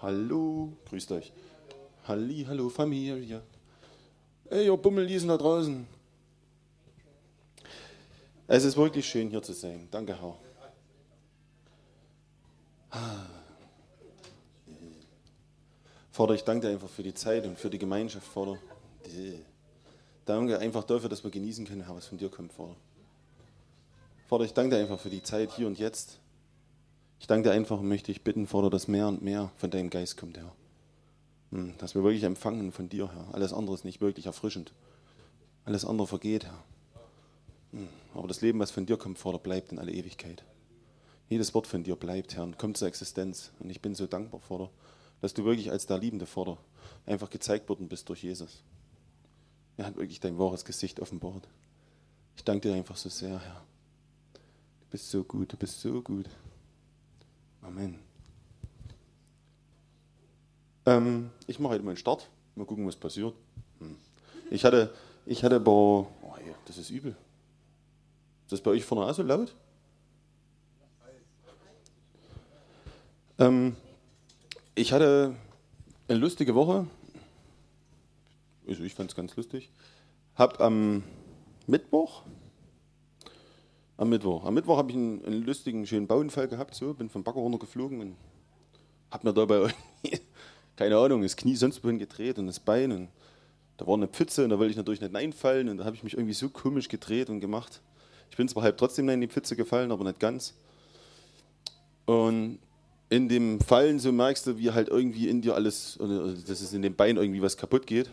Hallo, grüßt euch. Halli, hallo Familie. Ey, ihr Bummelliesen da draußen. Es ist wirklich schön hier zu sein. Danke, Herr. Vater, ich danke dir einfach für die Zeit und für die Gemeinschaft, Vater. Danke einfach dafür, dass wir genießen können, was von dir kommt, Vater. Vater, ich danke dir einfach für die Zeit hier und jetzt. Ich danke dir einfach und möchte dich bitten, Vater, dass mehr und mehr von deinem Geist kommt, Herr. Hm, dass wir wirklich empfangen von dir, Herr. Alles andere ist nicht wirklich erfrischend. Alles andere vergeht, Herr. Hm, aber das Leben, was von dir kommt, Vater, bleibt in alle Ewigkeit. Jedes Wort von dir bleibt, Herr, und kommt zur Existenz. Und ich bin so dankbar, Vater, dass du wirklich als der liebende Vater einfach gezeigt worden bist durch Jesus. Er hat wirklich dein wahres Gesicht offenbart. Ich danke dir einfach so sehr, Herr. Du bist so gut, du bist so gut. Amen. Ähm, ich mache heute mal einen Start. Mal gucken, was passiert. Hm. Ich hatte, ich hatte aber, oh, das ist übel. Ist das bei euch vorne auch so laut? Ähm, ich hatte eine lustige Woche. Also ich fand es ganz lustig. Hab am Mittwoch, am Mittwoch, am Mittwoch habe ich einen, einen, lustigen, schönen Bauunfall gehabt. So, bin vom Bagger runtergeflogen und habe mir dabei keine Ahnung, das Knie sonst wohin gedreht und das Bein und da war eine Pfütze und da wollte ich natürlich nicht reinfallen und da habe ich mich irgendwie so komisch gedreht und gemacht. Ich bin zwar halb trotzdem in die Pfütze gefallen, aber nicht ganz. Und in dem Fallen so merkst du, wie halt irgendwie in dir alles, dass es in dem Bein irgendwie was kaputt geht.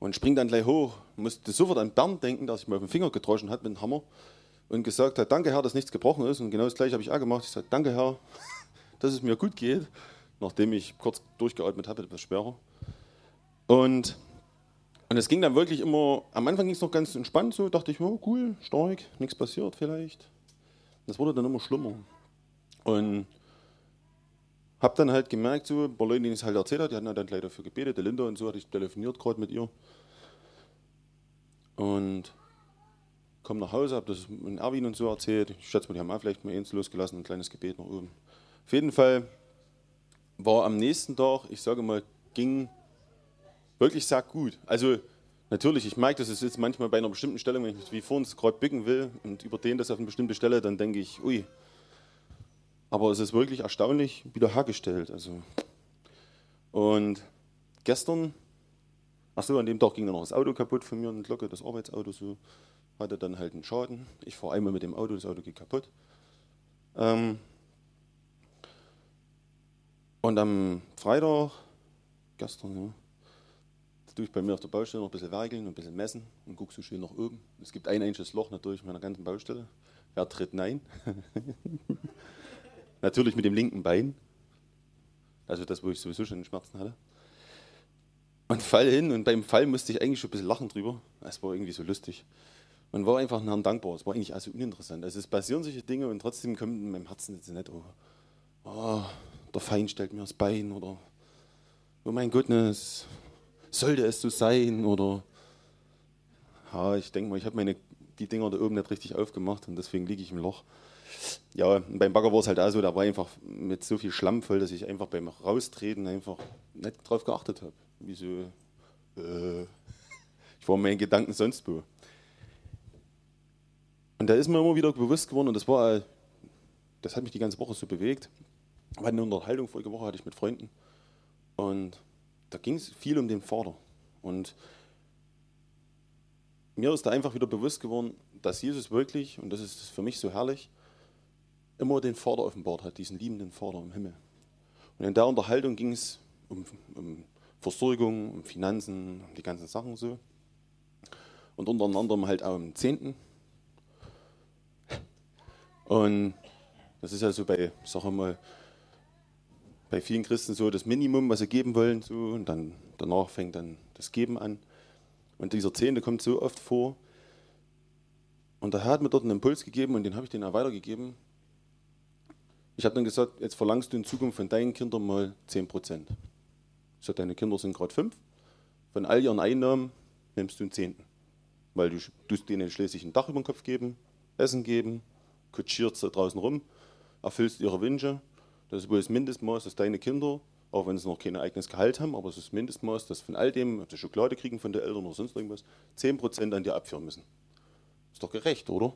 Und spring dann gleich hoch, musste sofort an Bernd denken, der sich mal auf den Finger gedroschen hat mit dem Hammer und gesagt hat, danke Herr, dass nichts gebrochen ist. Und genau das gleiche habe ich auch gemacht. Ich sagte, danke Herr, dass es mir gut geht, nachdem ich kurz durchgeatmet habe, etwas schwerer. Und und es ging dann wirklich immer, am Anfang ging es noch ganz entspannt so, dachte ich, oh, cool, stark, nichts passiert vielleicht. Das wurde dann immer schlimmer. Und habe dann halt gemerkt, so, ein paar Leute, denen ich es halt erzählt habe, die hatten halt dann gleich dafür gebetet, der Linda und so, hatte ich telefoniert gerade mit ihr. Und komme nach Hause, habe das in Erwin und so erzählt. Ich schätze mal, die haben auch vielleicht mal eins losgelassen, ein kleines Gebet nach oben. Auf jeden Fall war am nächsten Tag, ich sage mal, ging wirklich sehr gut. Also natürlich, ich merke das jetzt manchmal bei einer bestimmten Stelle, wenn ich wie vorhin gerade bücken will und überdehne das auf eine bestimmte Stelle, dann denke ich, ui. Aber es ist wirklich erstaunlich wiederhergestellt. Also. Und gestern, ach so, an dem Tag ging dann noch das Auto kaputt von mir, eine Glocke, das Arbeitsauto so, hatte dann halt einen Schaden. Ich fahre einmal mit dem Auto, das Auto geht kaputt. Ähm und am Freitag, gestern, ja, tue ich bei mir auf der Baustelle noch ein bisschen werkeln und ein bisschen messen und gucke so schön nach oben. Es gibt ein einziges Loch natürlich meiner ganzen Baustelle. Wer tritt nein? natürlich mit dem linken Bein. Also das, wo ich sowieso schon Schmerzen hatte. Und fall hin und beim Fall musste ich eigentlich schon ein bisschen lachen drüber. Es war irgendwie so lustig. Und war einfach Herrn dankbar. Es war eigentlich also uninteressant. Also es passieren solche Dinge und trotzdem kommt in meinem Herzen jetzt nicht, oh, oh, der Feind stellt mir das Bein oder oh mein Gottness, sollte es so sein oder ja, ich denke mal, ich habe meine die Dinger da oben nicht richtig aufgemacht und deswegen liege ich im Loch. Ja, beim Bagger war es halt auch so, da war einfach mit so viel Schlamm voll, dass ich einfach beim Raustreten einfach nicht drauf geachtet habe. Wie so, äh, ich war in meinen Gedanken sonst wo. Und da ist mir immer wieder bewusst geworden, und das war, das hat mich die ganze Woche so bewegt. Wir hatten eine Unterhaltung vorige Woche, hatte ich mit Freunden. Und da ging es viel um den Vater. Und mir ist da einfach wieder bewusst geworden, dass Jesus wirklich, und das ist für mich so herrlich, immer den Vater offenbart hat, diesen liebenden Vater im Himmel. Und in der Unterhaltung ging es um, um Versorgung, um Finanzen, um die ganzen Sachen so. Und unter anderem halt auch um Zehnten. Und das ist ja so bei, sag mal, bei vielen Christen so das Minimum, was sie geben wollen, so, und dann danach fängt dann das Geben an. Und dieser Zehnte kommt so oft vor. Und der Herr hat mir dort einen Impuls gegeben und den habe ich denen auch weitergegeben. Ich habe dann gesagt, jetzt verlangst du in Zukunft von deinen Kindern mal 10 Prozent. Ich sage, deine Kinder sind gerade fünf. Von all ihren Einnahmen nimmst du einen Zehnten. Weil du tust denen schließlich ein Dach über den Kopf geben, Essen geben, kutschierst da draußen rum, erfüllst ihre Wünsche Das ist wohl das Mindestmaß, dass deine Kinder, auch wenn sie noch kein eigenes Gehalt haben, aber es ist das Mindestmaß, dass von all dem, ob sie Schokolade kriegen von den Eltern oder sonst irgendwas, 10% an dir abführen müssen. Ist doch gerecht, oder?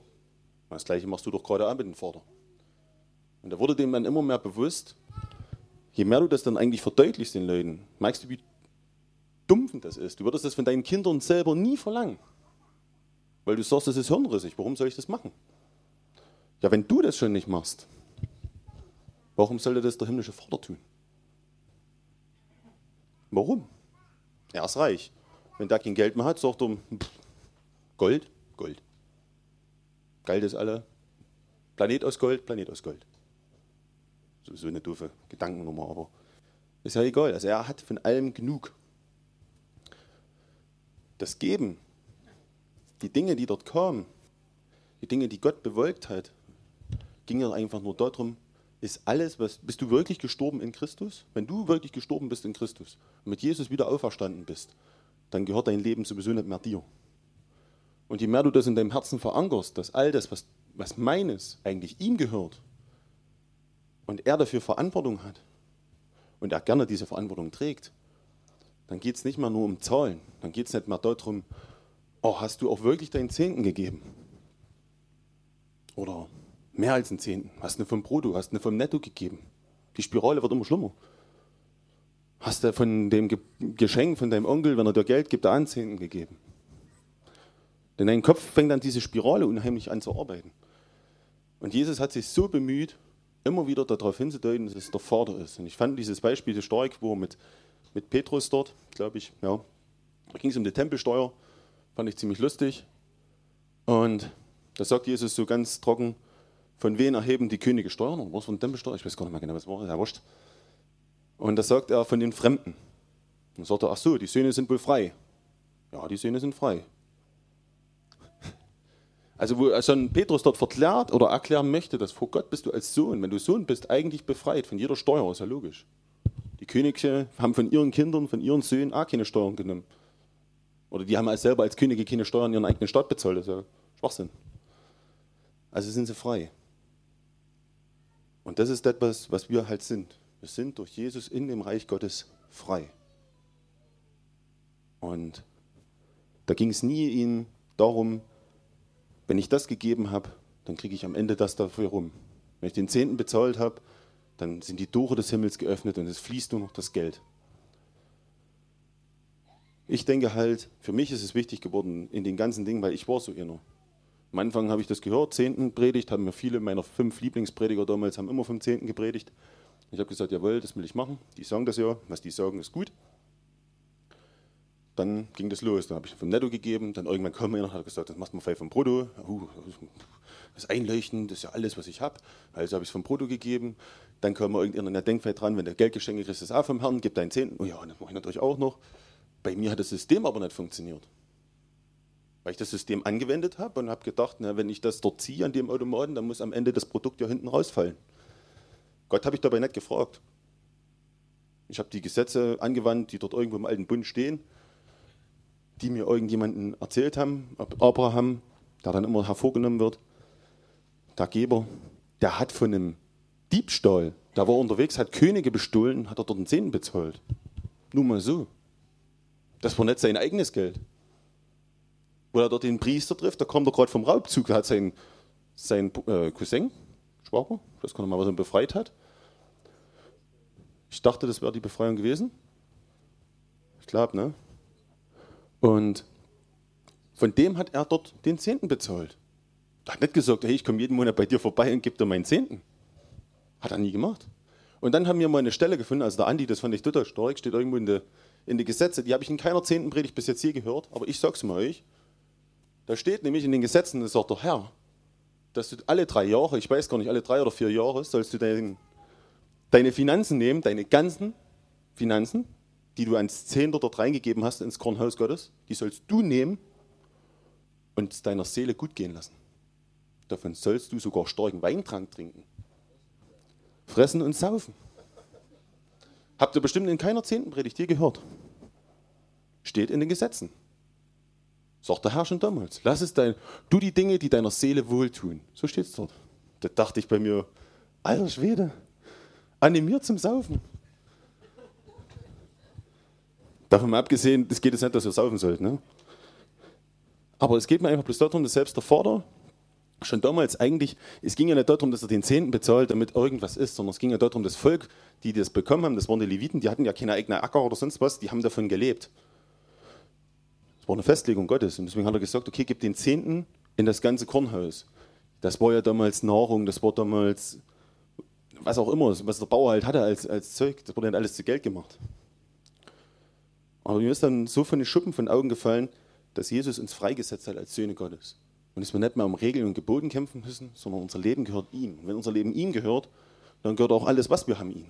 Das gleiche machst du doch gerade auch mit dem Vater. Und da wurde dem dann immer mehr bewusst, je mehr du das dann eigentlich verdeutlichst den Leuten, merkst du, wie dumpf das ist. Du würdest das von deinen Kindern selber nie verlangen. Weil du sagst, das ist hirnrissig. Warum soll ich das machen? Ja, wenn du das schon nicht machst, warum sollte das der himmlische Vater tun? Warum? Er ist reich. Wenn der kein Geld mehr hat, sagt er, Gold, Gold. Geld ist alle. Planet aus Gold, Planet aus Gold. So, so eine doofe Gedankennummer, aber ist ja egal. Also er hat von allem genug. Das Geben, die Dinge, die dort kamen, die Dinge, die Gott bewölkt hat, ging ja einfach nur darum, ist alles, was, bist du wirklich gestorben in Christus? Wenn du wirklich gestorben bist in Christus und mit Jesus wieder auferstanden bist, dann gehört dein Leben sowieso nicht mehr dir. Und je mehr du das in deinem Herzen verankerst, dass all das, was, was meines eigentlich ihm gehört und er dafür Verantwortung hat und er gerne diese Verantwortung trägt, dann geht es nicht mehr nur um Zahlen, dann geht es nicht mehr darum, oh, hast du auch wirklich deinen Zehnten gegeben? Oder Mehr als einen Zehnten. Hast du vom Brutto, hast du vom Netto gegeben. Die Spirale wird immer schlimmer. Hast du von dem Geschenk von deinem Onkel, wenn er dir Geld gibt, einen Zehnten gegeben. Denn dein Kopf fängt dann diese Spirale unheimlich an zu arbeiten. Und Jesus hat sich so bemüht, immer wieder darauf hinzudeuten, dass es der Vater ist. Und ich fand dieses Beispiel so stark, wo mit, mit Petrus dort, glaube ich, ja, da ging es um die Tempelsteuer, fand ich ziemlich lustig. Und da sagt Jesus so ganz trocken, von wem erheben die Könige Steuern? Oder was von Tempelsteuer? Ich weiß gar nicht mehr genau, was war. Ja, wurscht. Und da sagt er von den Fremden. Dann sagt er, ach so, die Söhne sind wohl frei. Ja, die Söhne sind frei. Also wo also Petrus dort verklärt oder erklären möchte, dass vor Gott bist du als Sohn, wenn du Sohn bist, eigentlich befreit von jeder Steuer, ist ja logisch. Die Könige haben von ihren Kindern, von ihren Söhnen auch keine Steuern genommen. Oder die haben als selber als Könige keine Steuern in ihren eigenen Staat bezahlt, das ist ja Schwachsinn. Also sind sie frei. Und das ist etwas, was wir halt sind. Wir sind durch Jesus in dem Reich Gottes frei. Und da ging es nie ihnen darum, wenn ich das gegeben habe, dann kriege ich am Ende das dafür rum. Wenn ich den Zehnten bezahlt habe, dann sind die Tore des Himmels geöffnet und es fließt nur noch das Geld. Ich denke halt, für mich ist es wichtig geworden in den ganzen Dingen, weil ich war so inner. Am Anfang habe ich das gehört, Zehnten predigt, haben mir viele meiner fünf Lieblingsprediger damals haben immer vom Zehnten gepredigt. Ich habe gesagt, jawohl, das will ich machen. Die sagen das ja, was die sagen, ist gut. Dann ging das los. Dann habe ich vom Netto gegeben. Dann irgendwann kam einer und hat gesagt, das machst du mal vom Brutto. Das Einleuchten, das ist ja alles, was ich habe. Also habe ich es vom Brutto gegeben. Dann kam irgendeiner, der denkt dran, wenn du Geldgeschenke kriegst, das auch vom Herrn, gib deinen Zehnten. Oh ja, das mache ich natürlich auch noch. Bei mir hat das System aber nicht funktioniert weil ich das System angewendet habe und habe gedacht, na, wenn ich das dort ziehe an dem Automaten, dann muss am Ende das Produkt ja hinten rausfallen. Gott habe ich dabei nicht gefragt. Ich habe die Gesetze angewandt, die dort irgendwo im alten Bund stehen, die mir irgendjemanden erzählt haben, Abraham, der dann immer hervorgenommen wird, der Geber, der hat von einem Diebstahl, der war unterwegs, hat Könige bestohlen, hat er dort einen Zehn bezahlt. Nur mal so. Das war nicht sein eigenes Geld wo er dort den Priester trifft, da kommt er gerade vom Raubzug, da hat sein, sein äh, Cousin, Schwager, das kann er mal, was er befreit hat. Ich dachte, das wäre die Befreiung gewesen. Ich glaube, ne? Und von dem hat er dort den Zehnten bezahlt. Er hat nicht gesagt, hey, ich komme jeden Monat bei dir vorbei und gebe dir meinen Zehnten. Hat er nie gemacht. Und dann haben wir mal eine Stelle gefunden, also der Andi, das fand ich total stark, steht irgendwo in den in die Gesetze, die habe ich in keiner zehnten Predigt bis jetzt je gehört, aber ich sag's mal euch, da steht nämlich in den Gesetzen, das sagt der Herr, dass du alle drei Jahre, ich weiß gar nicht, alle drei oder vier Jahre, sollst du dein, deine Finanzen nehmen, deine ganzen Finanzen, die du ans Zehnter dort reingegeben hast ins Kornhaus Gottes, die sollst du nehmen und es deiner Seele gut gehen lassen. Davon sollst du sogar starken Weintrank trinken. Fressen und saufen. Habt ihr bestimmt in keiner zehnten Predigt je gehört. Steht in den Gesetzen. Sagt der Herr schon damals. Lass es dein, du die Dinge, die deiner Seele wohltun. So steht es dort. Da dachte ich bei mir, alter Schwede. animiert zum Saufen. Davon mal abgesehen, das geht jetzt nicht, dass ihr saufen sollt. Ne? Aber es geht mir einfach bloß darum, dass selbst der Vater schon damals eigentlich, es ging ja nicht darum, dass er den Zehnten bezahlt, damit irgendwas ist, sondern es ging ja darum, das Volk, die das bekommen haben, das waren die Leviten, die hatten ja keine eigene Acker oder sonst was, die haben davon gelebt. Das war eine Festlegung Gottes und deswegen hat er gesagt, okay, gib den Zehnten in das ganze Kornhaus. Das war ja damals Nahrung, das war damals was auch immer, was der Bauer halt hatte als, als Zeug, das wurde dann alles zu Geld gemacht. Aber mir ist dann so von den Schuppen von den Augen gefallen, dass Jesus uns freigesetzt hat als Söhne Gottes. Und dass wir nicht mehr um Regeln und Geboten kämpfen müssen, sondern unser Leben gehört ihm. Und wenn unser Leben ihm gehört, dann gehört auch alles, was wir haben, ihm.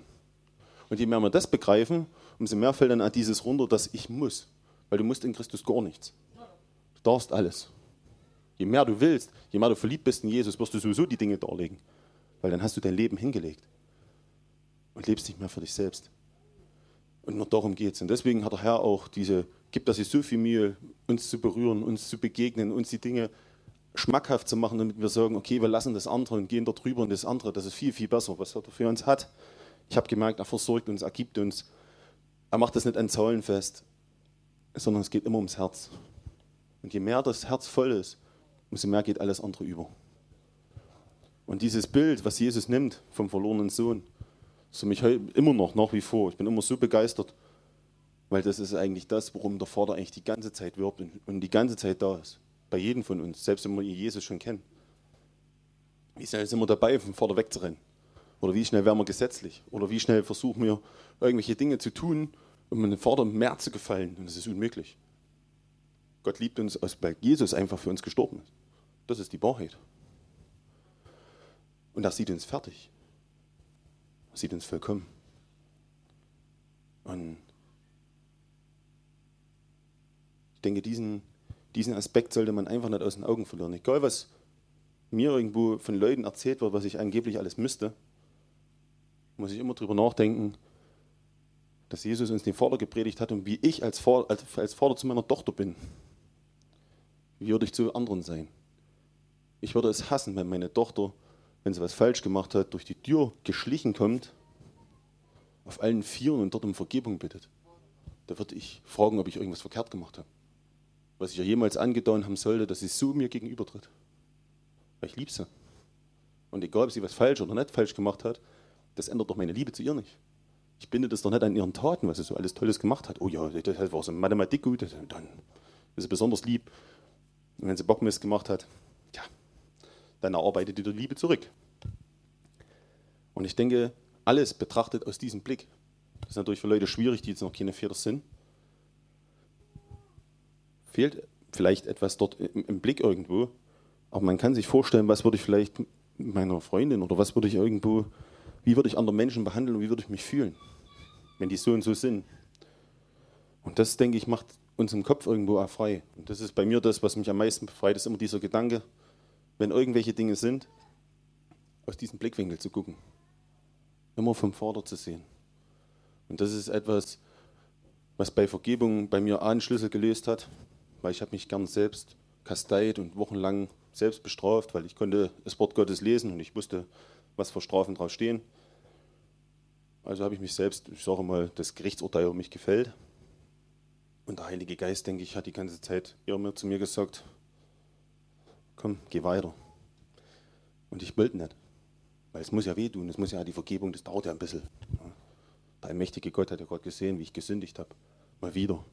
Und je mehr wir das begreifen, umso mehr fällt dann an dieses runter, dass ich muss. Weil du musst in Christus gar nichts. Du darfst alles. Je mehr du willst, je mehr du verliebt bist in Jesus, wirst du sowieso die Dinge darlegen. Weil dann hast du dein Leben hingelegt. Und lebst nicht mehr für dich selbst. Und nur darum geht es. Und deswegen hat der Herr auch diese, gibt das sich so viel Mühe, uns zu berühren, uns zu begegnen, uns die Dinge schmackhaft zu machen, damit wir sagen, okay, wir lassen das andere und gehen da drüber und das andere, das ist viel, viel besser, was er für uns hat. Ich habe gemerkt, er versorgt uns, er gibt uns. Er macht das nicht an Zahlen fest, sondern es geht immer ums Herz. Und je mehr das Herz voll ist, umso mehr geht alles andere über. Und dieses Bild, was Jesus nimmt vom verlorenen Sohn, ist für mich immer noch nach wie vor. Ich bin immer so begeistert, weil das ist eigentlich das, worum der Vater eigentlich die ganze Zeit wirbt und die ganze Zeit da ist. Bei jedem von uns, selbst wenn wir Jesus schon kennen. Wie schnell sind wir dabei, vom Vater wegzurennen? Oder wie schnell werden wir gesetzlich? Oder wie schnell versuchen wir, irgendwelche Dinge zu tun, um dem Vater mehr zu gefallen? Und das ist unmöglich. Gott liebt uns, weil Jesus einfach für uns gestorben ist. Das ist die Wahrheit. Und er sieht uns fertig. Sieht uns vollkommen. Und ich denke, diesen, diesen Aspekt sollte man einfach nicht aus den Augen verlieren. Egal, was mir irgendwo von Leuten erzählt wird, was ich angeblich alles müsste, muss ich immer darüber nachdenken, dass Jesus uns den Vater gepredigt hat und wie ich als Vater, als, als Vater zu meiner Tochter bin. Wie würde ich zu anderen sein? Ich würde es hassen, wenn meine Tochter, wenn sie was falsch gemacht hat, durch die Tür geschlichen kommt, auf allen Vieren und dort um Vergebung bittet. Da würde ich fragen, ob ich irgendwas verkehrt gemacht habe was ich ihr jemals angetan haben sollte, dass sie so mir gegenübertritt. Weil ich liebe sie. Und egal, ob sie was falsch oder nicht falsch gemacht hat, das ändert doch meine Liebe zu ihr nicht. Ich binde das doch nicht an ihren Taten, was sie so alles Tolles gemacht hat. Oh ja, das war so Mathematik gut, dann ist sie besonders lieb. Und wenn sie Bockmist gemacht hat, dann erarbeitet die Liebe zurück. Und ich denke, alles betrachtet aus diesem Blick. Das ist natürlich für Leute schwierig, die jetzt noch keine Väter sind fehlt vielleicht etwas dort im, im Blick irgendwo. Aber man kann sich vorstellen, was würde ich vielleicht meiner Freundin oder was würde ich irgendwo, wie würde ich andere Menschen behandeln und wie würde ich mich fühlen, wenn die so und so sind. Und das, denke ich, macht uns im Kopf irgendwo auch frei. Und das ist bei mir das, was mich am meisten befreit, ist immer dieser Gedanke, wenn irgendwelche Dinge sind, aus diesem Blickwinkel zu gucken. Immer vom Vater zu sehen. Und das ist etwas, was bei Vergebung bei mir einen Schlüssel gelöst hat weil ich habe mich gern selbst kasteit und wochenlang selbst bestraft, weil ich konnte das Wort Gottes lesen und ich wusste, was für Strafen drauf stehen. Also habe ich mich selbst, ich sage mal, das Gerichtsurteil um mich gefällt. Und der Heilige Geist, denke ich, hat die ganze Zeit immer zu mir gesagt, komm, geh weiter. Und ich wollte nicht, weil es muss ja wehtun, es muss ja die Vergebung, das dauert ja ein bisschen. Der allmächtige Gott hat ja gerade gesehen, wie ich gesündigt habe. Mal wieder.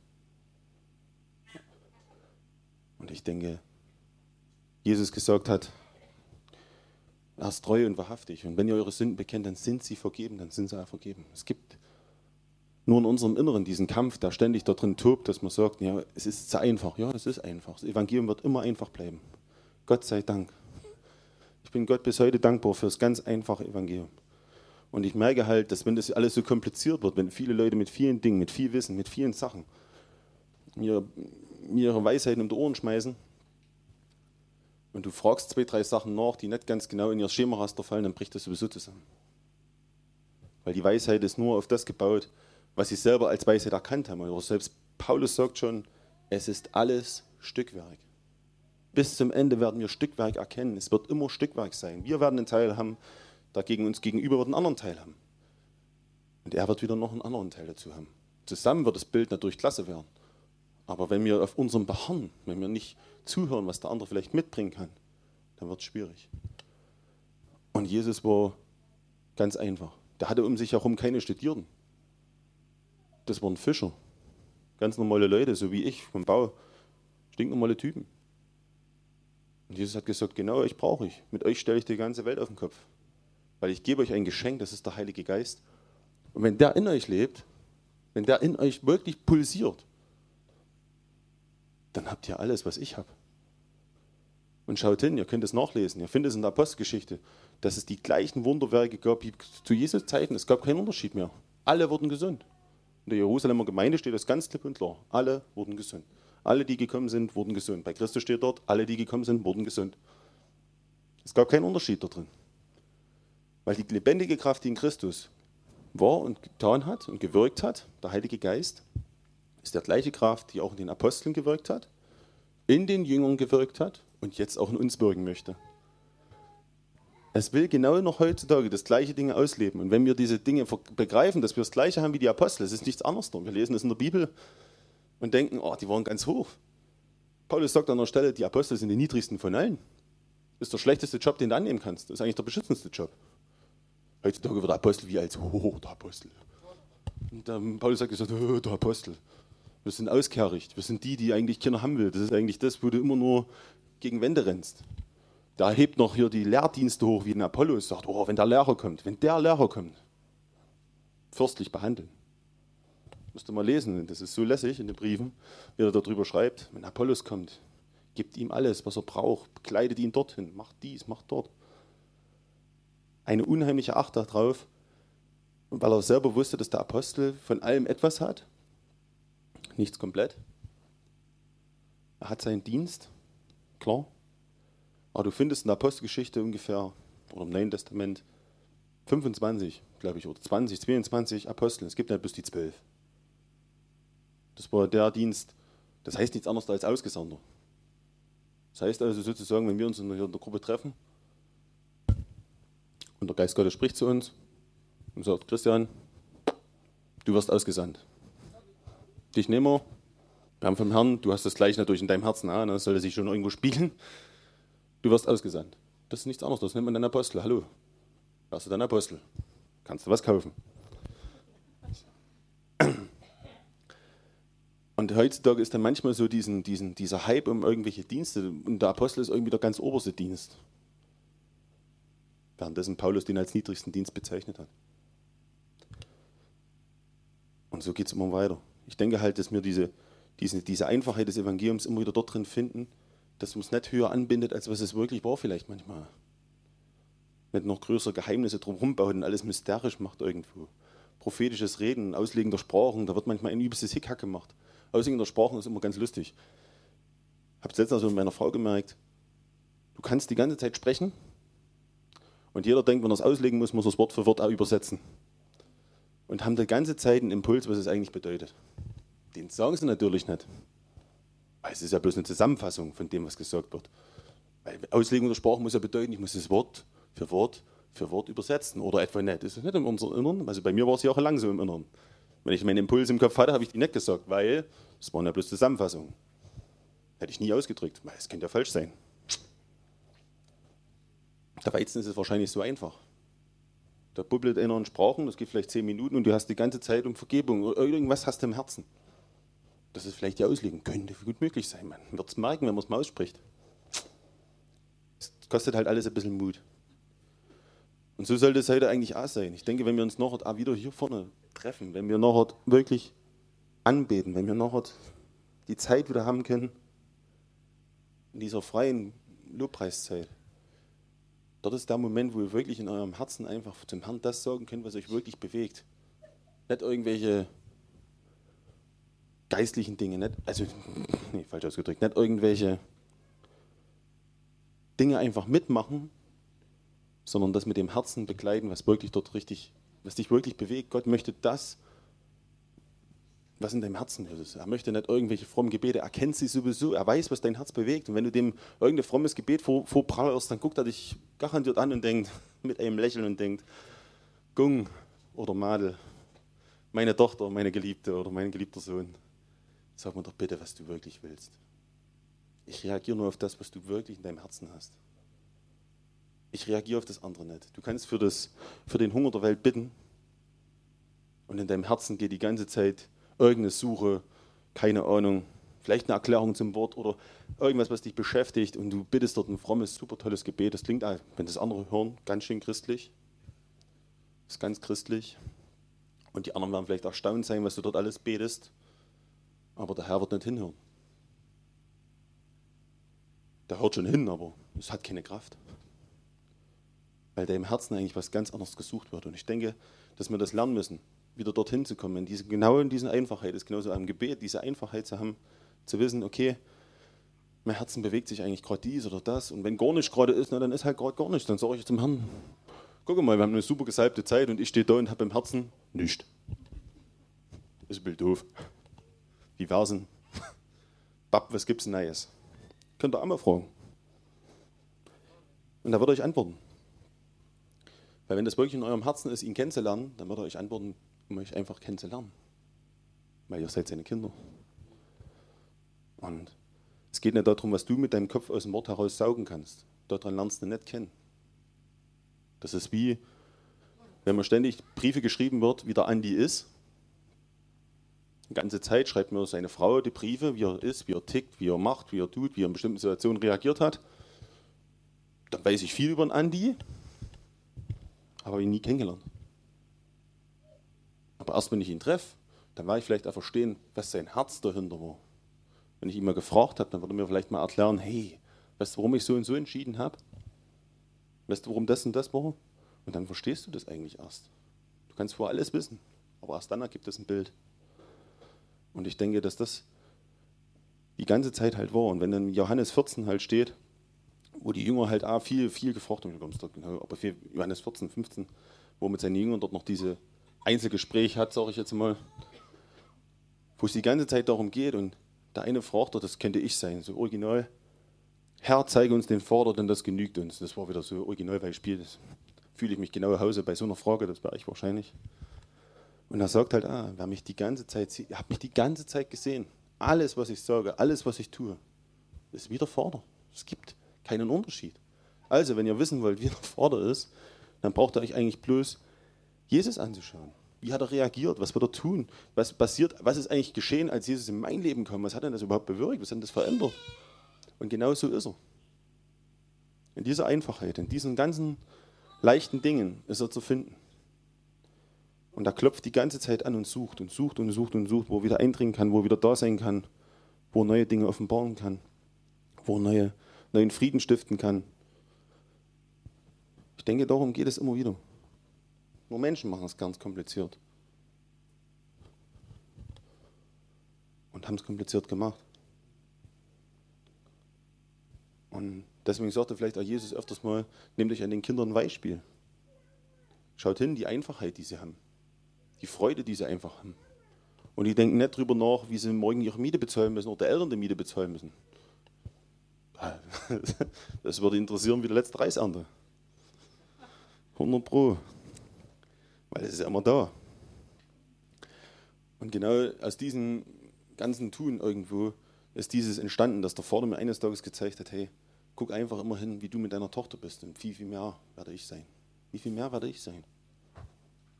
Und ich denke, Jesus gesagt hat, er ist treu und wahrhaftig. Und wenn ihr eure Sünden bekennt, dann sind sie vergeben, dann sind sie auch vergeben. Es gibt nur in unserem Inneren diesen Kampf, der ständig da drin tobt, dass man sagt, ja, es ist zu einfach. Ja, es ist einfach. Das Evangelium wird immer einfach bleiben. Gott sei Dank. Ich bin Gott bis heute dankbar für das ganz einfache Evangelium. Und ich merke halt, dass wenn das alles so kompliziert wird, wenn viele Leute mit vielen Dingen, mit viel Wissen, mit vielen Sachen mir ihre Weisheiten um die Ohren schmeißen und du fragst zwei, drei Sachen nach, die nicht ganz genau in ihr Schemaraster fallen, dann bricht das sowieso zusammen. Weil die Weisheit ist nur auf das gebaut, was sie selber als Weisheit erkannt haben. Oder selbst Paulus sagt schon, es ist alles Stückwerk. Bis zum Ende werden wir Stückwerk erkennen. Es wird immer Stückwerk sein. Wir werden einen Teil haben, dagegen uns gegenüber wird einen anderen Teil haben. der wird wieder noch einen anderen Teil dazu haben. Zusammen wird das Bild natürlich klasse werden. Aber wenn wir auf unserem beharren, wenn wir nicht zuhören, was der andere vielleicht mitbringen kann, dann wird es schwierig. Und Jesus war ganz einfach. Der hatte um sich herum keine Studierten. Das waren Fischer. Ganz normale Leute, so wie ich vom Bau. Stinknormale Typen. Und Jesus hat gesagt, genau euch brauche ich. Mit euch stelle ich die ganze Welt auf den Kopf. Weil ich gebe euch ein Geschenk, das ist der Heilige Geist. Und wenn der in euch lebt, wenn der in euch wirklich pulsiert, dann habt ihr alles, was ich habe. Und schaut hin, ihr könnt es nachlesen. Ihr findet es in der Apostelgeschichte, dass es die gleichen Wunderwerke gab wie zu Jesus Zeiten. Es gab keinen Unterschied mehr. Alle wurden gesund. In der Jerusalemer Gemeinde steht das ganz klipp und klar. Alle wurden gesund. Alle, die gekommen sind, wurden gesund. Bei Christus steht dort, alle, die gekommen sind, wurden gesund. Es gab keinen Unterschied da drin. Weil die lebendige Kraft, die in Christus war und getan hat und gewirkt hat, der Heilige Geist, ist der gleiche Kraft, die auch in den Aposteln gewirkt hat, in den Jüngern gewirkt hat und jetzt auch in uns wirken möchte. Es will genau noch heutzutage das gleiche Ding ausleben. Und wenn wir diese Dinge begreifen, dass wir das Gleiche haben wie die Apostel, es ist nichts anderes. Wir lesen es in der Bibel und denken, oh, die waren ganz hoch. Paulus sagt an der Stelle, die Apostel sind die niedrigsten von allen. Das ist der schlechteste Job, den du annehmen kannst. Das ist eigentlich der beschützendste Job. Heutzutage wird der Apostel wie als, oh, der Apostel. Und ähm, Paulus sagt gesagt, oh, der Apostel. Wir sind auskehricht. Wir sind die, die eigentlich Kinder haben will. Das ist eigentlich das, wo du immer nur gegen Wände rennst. Da hebt noch hier die Lehrdienste hoch, wie ein Apollos sagt, oh, wenn der Lehrer kommt, wenn der Lehrer kommt, fürstlich behandeln. Müsst ihr mal lesen, das ist so lässig in den Briefen, wie er darüber schreibt. Wenn Apollos kommt, gibt ihm alles, was er braucht, begleitet ihn dorthin, macht dies, macht dort. Eine unheimliche Acht darauf, weil er selber wusste, dass der Apostel von allem etwas hat, nichts komplett. Er hat seinen Dienst, klar. Aber du findest in der Apostelgeschichte ungefähr, oder im Neuen Testament, 25, glaube ich, oder 20, 22 Apostel. Es gibt ja bloß die zwölf. Das war der Dienst, das heißt nichts anderes als Ausgesandter. Das heißt also sozusagen, wenn wir uns in der Gruppe treffen und der Geist Gottes spricht zu uns und sagt, Christian, du wirst ausgesandt. Dich nehmen wir, wir haben vom Herrn, du hast das gleich natürlich in deinem Herzen, ah, das sollte sich schon irgendwo spiegeln. Du wirst ausgesandt. Das ist nichts anderes, das nennt man dann Apostel. Hallo, warst du dann Apostel? Kannst du was kaufen? Und heutzutage ist dann manchmal so diesen, diesen, dieser Hype um irgendwelche Dienste und der Apostel ist irgendwie der ganz oberste Dienst. Währenddessen Paulus den als niedrigsten Dienst bezeichnet hat. Und so geht es immer weiter. Ich denke halt, dass wir diese, diese, diese Einfachheit des Evangeliums immer wieder dort drin finden, dass uns nicht höher anbindet, als was es wirklich war, vielleicht manchmal. Nicht noch größere Geheimnisse drumherum baut und alles mysterisch macht irgendwo. Prophetisches Reden, Auslegen der Sprachen, da wird manchmal ein übelstes Hickhack gemacht. Auslegen der Sprachen ist immer ganz lustig. Ich habe es letztens mit meiner Frau gemerkt. Du kannst die ganze Zeit sprechen und jeder denkt, wenn er es auslegen muss, muss er es Wort für Wort auch übersetzen. Und haben die ganze Zeit einen Impuls, was es eigentlich bedeutet. Den sagen sie natürlich nicht. Weil es ist ja bloß eine Zusammenfassung von dem, was gesagt wird. Weil Auslegung der Sprache muss ja bedeuten, ich muss das Wort für Wort für Wort übersetzen. Oder etwa nicht. Das ist nicht in unserem Inneren. Also bei mir war es ja auch lang so im Inneren. Wenn ich meinen Impuls im Kopf hatte, habe ich die nicht gesagt, weil es waren ja bloß Zusammenfassungen. Hätte ich nie ausgedrückt, es könnte ja falsch sein. Der Weizen ist es wahrscheinlich so einfach. Da bubbelt einer in Sprachen, das geht vielleicht zehn Minuten und du hast die ganze Zeit um Vergebung. Irgendwas hast du im Herzen. Das ist vielleicht die Auslegung. Könnte gut möglich sein. Man wird es merken, wenn man es mal ausspricht. Es kostet halt alles ein bisschen Mut. Und so sollte es heute eigentlich auch sein. Ich denke, wenn wir uns nachher auch wieder hier vorne treffen, wenn wir nachher wirklich anbeten, wenn wir nachher die Zeit wieder haben können, in dieser freien Lobpreiszeit, dort ist der Moment, wo ihr wirklich in eurem Herzen einfach zum Herrn das sagen könnt, was euch wirklich bewegt. Nicht irgendwelche geistlichen Dinge, nicht, also, nee, falsch ausgedrückt, nicht irgendwelche Dinge einfach mitmachen, sondern das mit dem Herzen begleiten, was wirklich dort richtig, was dich wirklich bewegt. Gott möchte das, was in deinem Herzen ist. Er möchte nicht irgendwelche frommen Gebete, er kennt sie sowieso, er weiß, was dein Herz bewegt. Und wenn du dem irgendein frommes Gebet vor, vorprallerst, dann guckt er dich garantiert an und denkt, mit einem Lächeln und denkt, Gung oder Madel, meine Tochter, meine Geliebte oder mein geliebter Sohn, sag mir doch bitte, was du wirklich willst. Ich reagiere nur auf das, was du wirklich in deinem Herzen hast. Ich reagiere auf das andere nicht. Du kannst für, das, für den Hunger der Welt bitten und in deinem Herzen geht die ganze Zeit irgendeine Suche, keine Ahnung, vielleicht eine Erklärung zum Wort oder irgendwas, was dich beschäftigt und du bittest dort ein frommes, super tolles Gebet. Das klingt, wenn das andere hören, ganz schön christlich. Das ist ganz christlich. Und die anderen werden vielleicht erstaunt sein, was du dort alles betest. Aber der Herr wird nicht hinhören. Der hört schon hin, aber es hat keine Kraft. Weil da im Herzen eigentlich was ganz anderes gesucht wird. Und ich denke, dass wir das lernen müssen, wieder dorthin zu kommen. In diese, genau in dieser Einfachheit ist genauso am Gebet, diese Einfachheit zu haben, zu wissen, okay, mein Herzen bewegt sich eigentlich gerade dies oder das. Und wenn gar nicht gerade ist, na, dann ist halt gerade gar nichts. Dann sage ich zum Herrn, guck mal, wir haben eine super gesalbte Zeit und ich stehe da und habe im Herzen nichts. Ist ein bisschen doof. Wie wär's denn? Bab, was gibt's Neues? Könnt ihr auch mal fragen. Und da wird euch antworten. Weil wenn das wirklich in eurem Herzen ist, ihn kennenzulernen, dann wird er euch antworten, um euch einfach kennenzulernen. Weil ihr seid seine Kinder. Und es geht nicht darum, was du mit deinem Kopf aus dem Wort heraus saugen kannst. Daran lernst du nicht kennen. Das ist wie, wenn man ständig Briefe geschrieben wird, wie der Andi ist. Die ganze Zeit schreibt mir seine Frau die Briefe, wie er ist, wie er tickt, wie er macht, wie er tut, wie er in bestimmten Situationen reagiert hat. Dann weiß ich viel über den Andi, aber habe ihn nie kennengelernt. Aber erst wenn ich ihn treffe, dann werde ich vielleicht auch verstehen, was sein Herz dahinter war. Wenn ich ihn mal gefragt habe, dann würde er mir vielleicht mal erklären, hey, weißt du, warum ich so und so entschieden habe? Weißt du, warum das und das war? Und dann verstehst du das eigentlich erst. Du kannst vorher alles wissen, aber erst dann ergibt es ein Bild. Und ich denke, dass das die ganze Zeit halt war. Und wenn dann Johannes 14 halt steht, wo die Jünger halt auch viel, viel gefragt haben, aber für Johannes 14, 15, wo mit seinen Jüngern dort noch diese Einzelgespräch hat, sage ich jetzt mal, wo es die ganze Zeit darum geht und der eine fragt, das könnte ich sein, so original. Herr, zeige uns den Vater, denn das genügt uns. Das war wieder so Originalbeispiel. Das fühle ich mich genau zu Hause bei so einer Frage, das wäre ich wahrscheinlich. Und er sagt halt, ah, wer mich die ganze Zeit sieht, habt mich die ganze Zeit gesehen. Alles, was ich sage, alles, was ich tue, ist wie der Vater. Es gibt keinen Unterschied. Also, wenn ihr wissen wollt, wie der Vater ist, dann braucht ihr euch eigentlich bloß Jesus anzuschauen. Wie hat er reagiert? Was wird er tun? Was passiert? Was ist eigentlich geschehen, als Jesus in mein Leben kam? Was hat denn das überhaupt bewirkt? Was hat denn das verändert? Und genau so ist er. In dieser Einfachheit, in diesen ganzen leichten Dingen ist er zu finden. Und er klopft die ganze Zeit an und sucht und sucht und sucht und sucht, wo er wieder eindringen kann, wo er wieder da sein kann, wo er neue Dinge offenbaren kann, wo er neue, neuen Frieden stiften kann. Ich denke, darum geht es immer wieder. Nur Menschen machen es ganz kompliziert. Und haben es kompliziert gemacht. Und deswegen sagte vielleicht auch Jesus öfters mal, nehmt euch an den Kindern ein Beispiel. Schaut hin, die Einfachheit, die sie haben. Die Freude, die sie einfach haben. Und die denken nicht drüber nach, wie sie morgen ihre Miete bezahlen müssen oder Eltern die Miete bezahlen müssen. Das würde interessieren wie der letzte Reisernte. 100 Pro. Weil es ist ja immer da. Und genau aus diesem ganzen Tun irgendwo ist dieses entstanden, dass der Vater mir eines Tages gezeigt hat, hey, guck einfach immer hin, wie du mit deiner Tochter bist und viel, viel mehr werde ich sein. Wie viel mehr werde ich sein?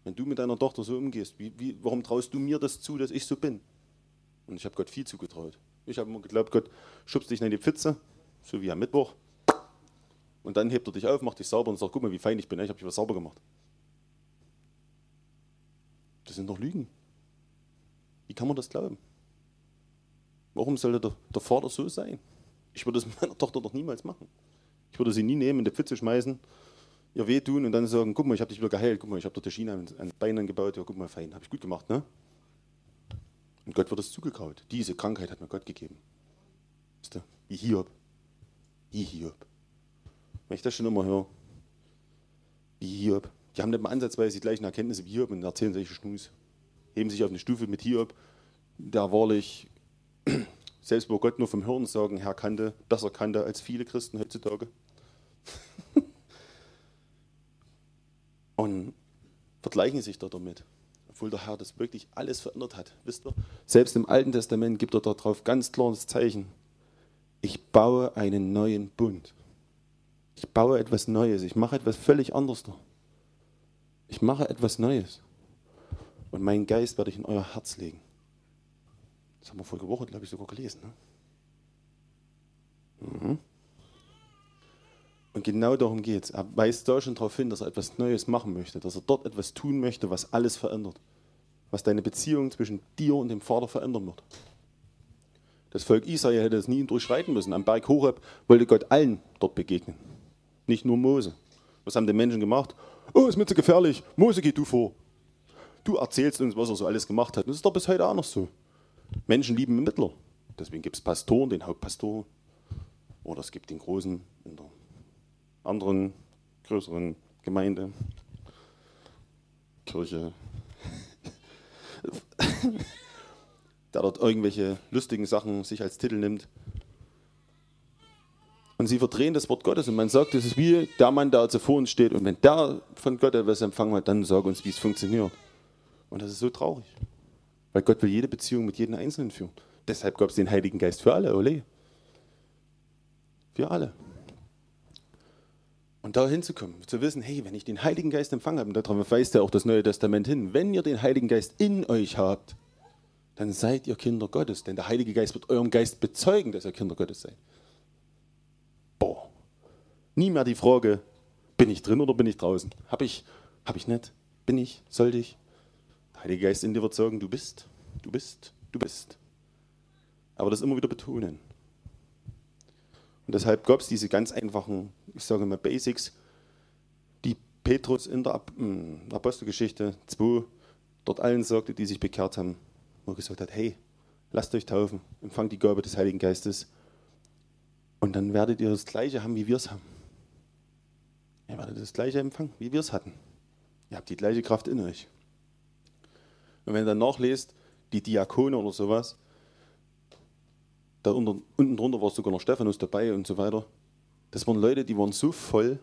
Wenn du mit deiner Tochter so umgehst, wie, wie, warum traust du mir das zu, dass ich so bin? Und ich habe Gott viel zugetraut. Ich habe immer geglaubt, Gott schubst dich in die Pfütze, so wie am Mittwoch. Und dann hebt er dich auf, macht dich sauber und sagt, guck mal, wie fein ich bin, ich habe dich was sauber gemacht. Das sind doch Lügen. Wie kann man das glauben? Warum sollte der, der Vater so sein? Ich würde mit meiner Tochter doch niemals machen. Ich würde sie nie nehmen, in die Pfütze schmeißen, ihr weh tun und dann sagen, guck mal, ich habe dich wieder geheilt, guck mal, ich habe dort die Schiene an, an Beinen gebaut, ja, guck mal, fein, habe ich gut gemacht, ne? Und Gott wird es zugekraut. Diese Krankheit hat mir Gott gegeben. Wie Hiob. Wie Hiob. Wenn ich das schon immer höre, wie Hiob. Die haben nicht mal ansatzweise die gleichen Erkenntnisse wie Hiob und erzählen solche Schnus. Heben sich auf eine Stufe mit Hiob, der wahrlich, selbst wo Gott nur vom Hören sagen, Herr kannte, besser kannte als viele Christen heutzutage. und vergleichen sich da damit. obwohl der Herr das wirklich alles verändert hat. Wisst ihr, selbst im Alten Testament gibt er darauf ganz klares Zeichen. Ich baue einen neuen Bund. Ich baue etwas Neues. Ich mache etwas völlig anderes. Ich mache etwas Neues. Und meinen Geist werde ich in euer Herz legen. Das haben wir vorige Woche, glaube ich, sogar gelesen. Ne? Mhm. Und genau darum geht es. Er weist da schon darauf hin, dass er etwas Neues machen möchte, dass er dort etwas tun möchte, was alles verändert. Was deine Beziehung zwischen dir und dem Vater verändern wird. Das Volk Israel hätte es nie durchschreiten müssen. Am Berg Horeb wollte Gott allen dort begegnen. Nicht nur Mose. Was haben die Menschen gemacht? Oh, ist mir zu gefährlich. Mose, geh du vor. Du erzählst uns, was er so alles gemacht hat. das ist doch bis heute auch noch so. Menschen lieben Mittler. Deswegen gibt es Pastoren, den Hauptpastor. Oder es gibt den Großen in der anderen größeren Gemeinde, Kirche, der dort irgendwelche lustigen Sachen sich als Titel nimmt. Und sie verdrehen das Wort Gottes und man sagt, das ist wie der Mann, der also vor uns steht und wenn der von Gott etwas empfangen hat, dann sag uns, wie es funktioniert. Und das ist so traurig, weil Gott will jede Beziehung mit jedem Einzelnen führen. Deshalb gab es den Heiligen Geist für alle, ole. Für alle. Und da hinzukommen, zu wissen, hey, wenn ich den Heiligen Geist empfangen habe, und darauf weist ja auch das Neue Testament hin, wenn ihr den Heiligen Geist in euch habt, dann seid ihr Kinder Gottes, denn der Heilige Geist wird eurem Geist bezeugen, dass ihr Kinder Gottes seid. Boah. Nie mehr die Frage, bin ich drin oder bin ich draußen? Hab ich, hab ich nicht? Bin ich? Sollte ich? Der Heilige Geist in dir wird sagen, du bist, du bist, du bist. Aber das immer wieder betonen. Und deshalb gab es diese ganz einfachen, ich sage mal Basics, die Petrus in der hm, Apostelgeschichte 2 dort allen sagte, die sich bekehrt haben, wo er gesagt hat, hey, lasst euch taufen, empfangt die Gabe des Heiligen Geistes und dann werdet ihr das Gleiche haben, wie wir es haben. Ihr werdet das Gleiche empfangen, wie wir es hatten. Ihr habt die gleiche Kraft in euch. Und wenn ihr dann nachlest, die Diakone oder sowas, da unten, unten drunter war sogar noch Stephanus dabei und so weiter. Das waren Leute, die waren so voll,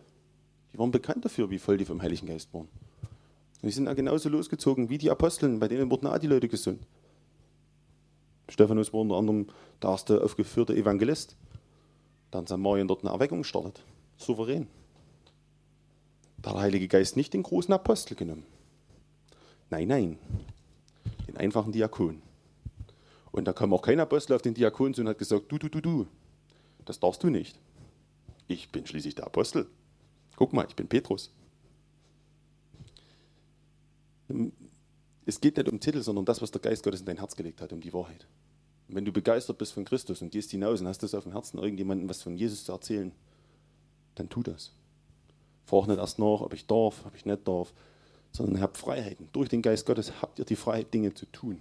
die waren bekannt dafür, wie voll die vom Heiligen Geist waren. Und die sind auch genauso losgezogen wie die Aposteln, bei denen wurden auch die Leute gesund. Stephanus war unter anderem der erste aufgeführte Evangelist. Da hat Samarien dort eine Erweckung gestartet. Souverän. Da hat der Heilige Geist nicht den großen Apostel genommen. Nein, nein. Den einfachen Diakon. Und da kam auch kein Apostel auf den Diakon zu und hat gesagt, du, du, du, du, das darfst du nicht. Ich bin schließlich der Apostel. Guck mal, ich bin Petrus. Es geht nicht um Titel, sondern das, was der Geist Gottes in dein Herz gelegt hat, um die Wahrheit. Und wenn du begeistert bist von Christus und gehst hinaus und hast es auf dem Herzen, irgendjemandem was von Jesus zu erzählen, dann tu das. Frag nicht erst nach, ob ich darf, ob ich nicht darf, sondern habt Freiheiten. Durch den Geist Gottes habt ihr die Freiheit, Dinge zu tun.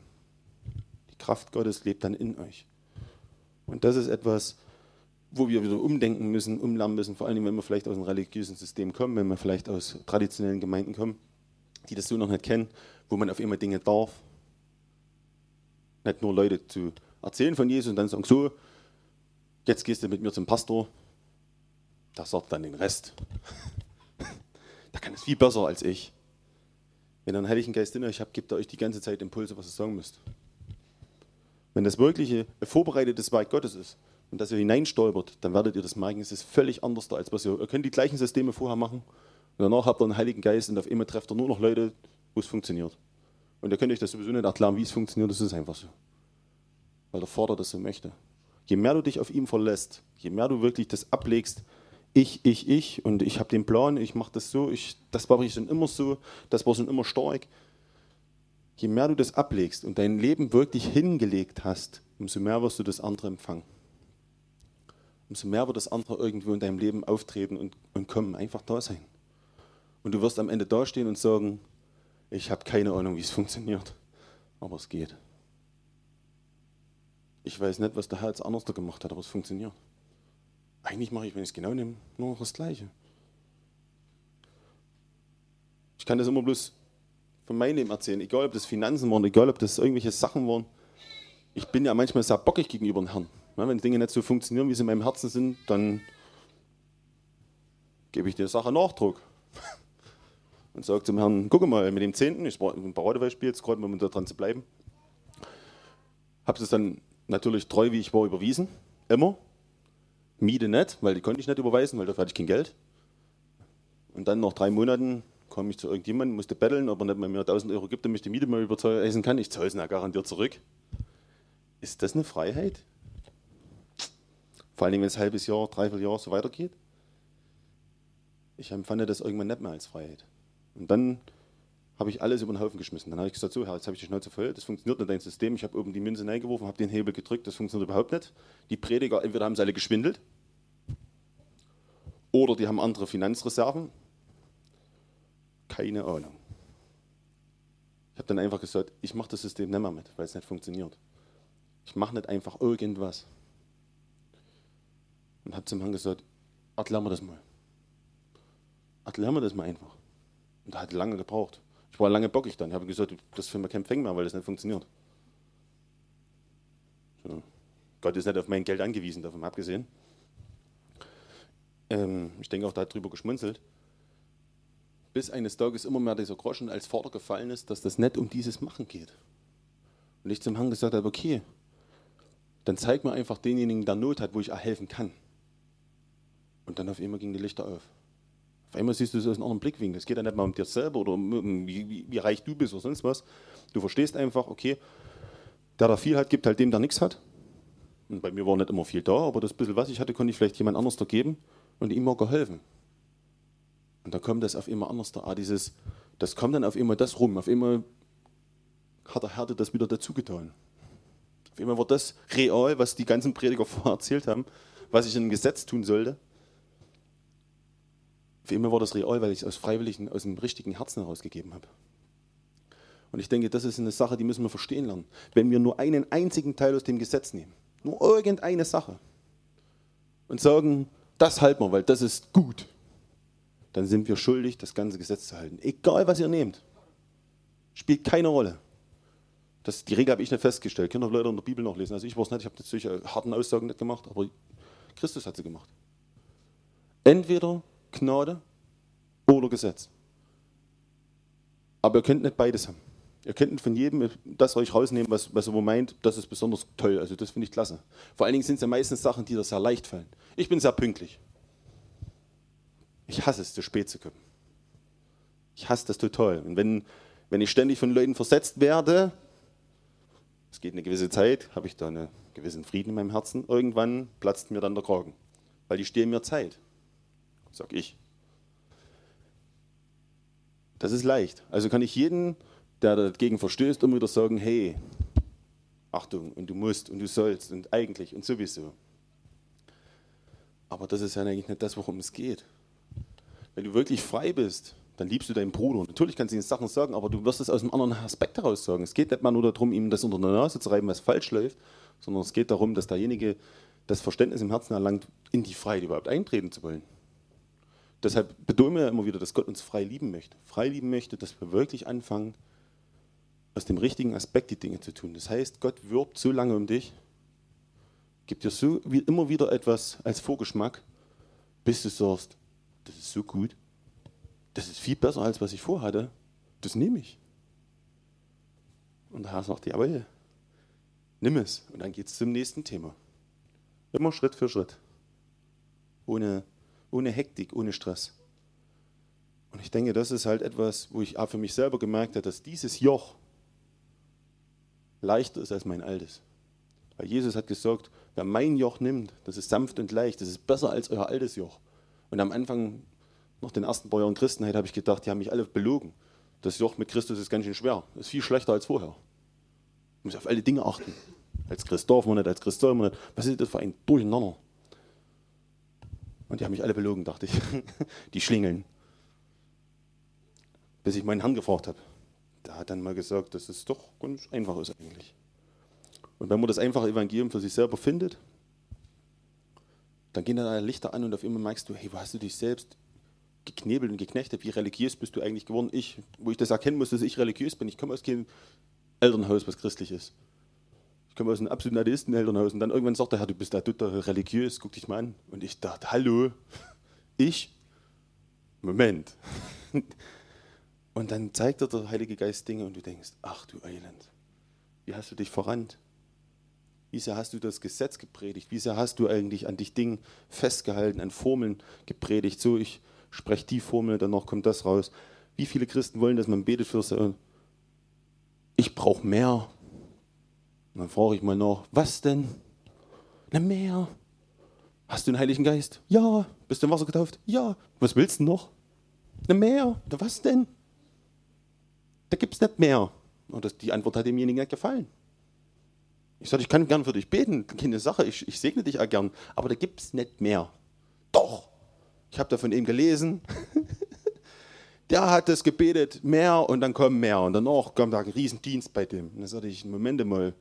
Die Kraft Gottes lebt dann in euch. Und das ist etwas, wo wir wieder umdenken müssen, umlernen müssen, vor allem wenn wir vielleicht aus einem religiösen System kommen, wenn wir vielleicht aus traditionellen Gemeinden kommen, die das so noch nicht kennen, wo man auf immer Dinge darf. Nicht nur Leute zu erzählen von Jesus und dann sagen, so, jetzt gehst du mit mir zum Pastor, der sagt dann den Rest. der kann es viel besser als ich. Wenn ihr einen Heiligen Geist in euch habt, gibt er euch die ganze Zeit Impulse, was ihr sagen müsst. Wenn das wirklich ein vorbereitetes Werk Gottes ist und dass ihr hineinstolpert, dann werdet ihr das merken, es ist völlig anders, als was ihr, ihr könnt die gleichen Systeme vorher machen und danach habt ihr einen Heiligen Geist und auf einmal trefft ihr nur noch Leute, wo es funktioniert. Und ihr könnt euch das sowieso nicht erklären, wie es funktioniert, das ist einfach so. Weil der Vater das so möchte. Je mehr du dich auf ihn verlässt, je mehr du wirklich das ablegst, ich, ich, ich und ich habe den Plan, ich mache das so, ich, das war ich schon immer so, das war schon immer stark, je mehr du das ablegst und dein Leben wirklich hingelegt hast, umso mehr wirst du das andere empfangen. Umso mehr wird das andere irgendwo in deinem Leben auftreten und, und kommen, einfach da sein. Und du wirst am Ende dastehen und sagen, ich habe keine Ahnung, wie es funktioniert, aber es geht. Ich weiß nicht, was der Herr jetzt anders gemacht hat, aber es funktioniert. Eigentlich mache ich, wenn ich es genau nehme, nur noch das Gleiche. Ich kann das immer bloß von meinem Leben erzählen, egal ob das Finanzen waren, egal ob das irgendwelche Sachen waren. Ich bin ja manchmal sehr bockig gegenüber dem Herrn. Wenn Dinge nicht so funktionieren, wie sie in meinem Herzen sind, dann gebe ich der Sache Nachdruck. und sage zum Herrn, guck mal, mit dem Zehnten, ich war ein Paradebeispiel, jetzt gerade um da dran zu bleiben, habe es dann natürlich treu, wie ich war, überwiesen, immer. Miete nicht, weil die konnte ich nicht überweisen, weil dafür hatte ich kein Geld. Und dann nach drei Monaten kam ich zu irgendjemandem, musste betteln, ob er nicht mal mir 1000 Euro gibt, damit ich die Miete mal überweisen kann. Ich zahle es ja garantiert zurück. Ist das eine Freiheit? Vor allem, wenn es ein halbes Jahr, dreiviertel Jahr so weitergeht. Ich empfand das irgendwann nicht mehr als Freiheit. Und dann habe ich alles über den Haufen geschmissen. Dann habe ich gesagt, so Herr, jetzt habe ich die Schnauze voll, das funktioniert nicht dein System. Ich habe oben die Münze reingeworfen, habe den Hebel gedrückt, das funktioniert überhaupt nicht. Die Prediger, entweder haben sie alle geschwindelt oder die haben andere Finanzreserven. Keine Ahnung. Ich habe dann einfach gesagt, ich mache das System nicht mehr mit, weil es nicht funktioniert. Ich mache nicht einfach irgendwas. Und habe zum Herrn gesagt, erklären wir das mal. Erklären wir das mal einfach. Und da hat lange gebraucht. Ich war lange bockig dann. Ich habe gesagt, das für mich kein mehr, weil das nicht funktioniert. So. Gott ist nicht auf mein Geld angewiesen, davon abgesehen. Ähm, ich denke auch, da hat drüber geschmunzelt. Bis eines Tages immer mehr dieser Groschen als Vater gefallen ist, dass das nicht um dieses Machen geht. Und ich zum Herrn gesagt habe, okay, dann zeig mir einfach denjenigen, der Not hat, wo ich auch helfen kann. Und dann auf einmal gingen die Lichter auf. Auf einmal siehst du es aus einem anderen Blickwinkel. Es geht ja nicht mal um dir selber oder um, wie, wie, wie, reich du bist oder sonst was. Du verstehst einfach, okay, der, der viel hat, gibt halt dem, der nichts hat. Und bei mir war nicht immer viel da, aber das bisschen, was ich hatte, konnte ich vielleicht jemand anders da geben und ihm auch geholfen. Und da kommt das auf immer anders da. Ah, dieses, das kommt dann auf immer das rum. Auf immer hat der Härte das wieder dazugetan. Auf immer wird das real, was die ganzen Prediger vorher erzählt haben, was ich in einem Gesetz tun sollte. Für immer war das real, weil ich es aus freiwilligen, aus dem richtigen Herzen herausgegeben habe. Und ich denke, das ist eine Sache, die müssen wir verstehen lernen. Wenn wir nur einen einzigen Teil aus dem Gesetz nehmen, nur irgendeine Sache, und sagen, das halten wir, weil das ist gut, dann sind wir schuldig, das ganze Gesetz zu halten. Egal, was ihr nehmt. Spielt keine Rolle. Das, die Regel habe ich nicht festgestellt. Kinder Leute in der Bibel noch lesen. Also ich weiß nicht, ich habe solche harten Aussagen nicht gemacht, aber Christus hat sie gemacht. Entweder Gnade oder Gesetz. Aber ihr könnt nicht beides haben. Ihr könnt nicht von jedem das euch rausnehmen, was, was ihr meint, das ist besonders toll. Also das finde ich klasse. Vor allen Dingen sind es ja meistens Sachen, die dir sehr leicht fallen. Ich bin sehr pünktlich. Ich hasse es, zu spät zu kommen. Ich hasse das total. Und wenn, wenn ich ständig von Leuten versetzt werde, es geht eine gewisse Zeit, habe ich da einen gewissen Frieden in meinem Herzen. Irgendwann platzt mir dann der Kragen, weil die stehen mir Zeit sag ich. Das ist leicht. Also kann ich jeden, der dagegen verstößt, immer wieder sagen, hey, Achtung, und du musst und du sollst und eigentlich und sowieso. Aber das ist ja eigentlich nicht das, worum es geht. Wenn du wirklich frei bist, dann liebst du deinen Bruder. Natürlich kannst du ihm Sachen sagen, aber du wirst es aus einem anderen Aspekt heraus sagen. Es geht nicht mal nur darum, ihm das unter der Nase zu reiben, was falsch läuft, sondern es geht darum, dass derjenige das Verständnis im Herzen erlangt, in die Freiheit überhaupt eintreten zu wollen. Deshalb betonen wir immer wieder, dass Gott uns frei lieben möchte. Frei lieben möchte, dass wir wirklich anfangen, aus dem richtigen Aspekt die Dinge zu tun. Das heißt, Gott wirbt so lange um dich, gibt dir so wie immer wieder etwas als Vorgeschmack, bis du sagst, das ist so gut, das ist viel besser als was ich vorhatte, das nehme ich. Und der Herr sagt, jawohl, nimm es. Und dann geht es zum nächsten Thema. Immer Schritt für Schritt. Ohne ohne Hektik, ohne Stress. Und ich denke, das ist halt etwas, wo ich auch für mich selber gemerkt habe, dass dieses Joch leichter ist als mein altes. Weil Jesus hat gesagt, wer mein Joch nimmt, das ist sanft und leicht, das ist besser als euer altes Joch. Und am Anfang, nach den ersten paar Jahren Christenheit, habe ich gedacht, die haben mich alle belogen. Das Joch mit Christus ist ganz schön schwer. Ist viel schlechter als vorher. Ich muss auf alle Dinge achten. Als Christ darf man nicht, als Christ soll man nicht. Was ist das für ein Durcheinander? Und die haben mich alle belogen, dachte ich. Die schlingeln. Bis ich meinen Herrn gefragt habe. Der hat dann mal gesagt, dass es doch ganz einfach ist eigentlich. Und wenn man das einfache Evangelium für sich selber findet, dann gehen alle Lichter an und auf einmal merkst du, hey, wo hast du dich selbst geknebelt und geknechtet? Wie religiös bist du eigentlich geworden? Ich, wo ich das erkennen muss, dass ich religiös bin. Ich komme aus keinem Elternhaus, was christlich ist. Komme aus einem absoluten Atheistenelternhaus und dann irgendwann sagt der Herr, du bist da total religiös, guck dich mal an. Und ich dachte, hallo, ich? Moment. Und dann zeigt dir der Heilige Geist Dinge und du denkst, ach du Elend, wie hast du dich verrannt? Wie sehr hast du das Gesetz gepredigt? Wie sehr hast du eigentlich an dich Dingen festgehalten, an Formeln gepredigt? So, ich spreche die Formel, danach kommt das raus. Wie viele Christen wollen, dass man betet für sie? Ich brauche mehr. Und dann frage ich mal nach, was denn? Na, mehr. Hast du den Heiligen Geist? Ja. Bist du im Wasser getauft? Ja. Was willst du noch? Na, mehr. Na, was denn? Da gibt es nicht mehr. Und das, die Antwort hat demjenigen nicht gefallen. Ich sagte, ich kann gern für dich beten, keine Sache, ich, ich segne dich auch gern, aber da gibt es nicht mehr. Doch, ich habe da von ihm gelesen. Der hat es gebetet, mehr und dann kommen mehr. Und danach kommt da ein Riesendienst bei dem. Und dann sagte ich, Moment mal,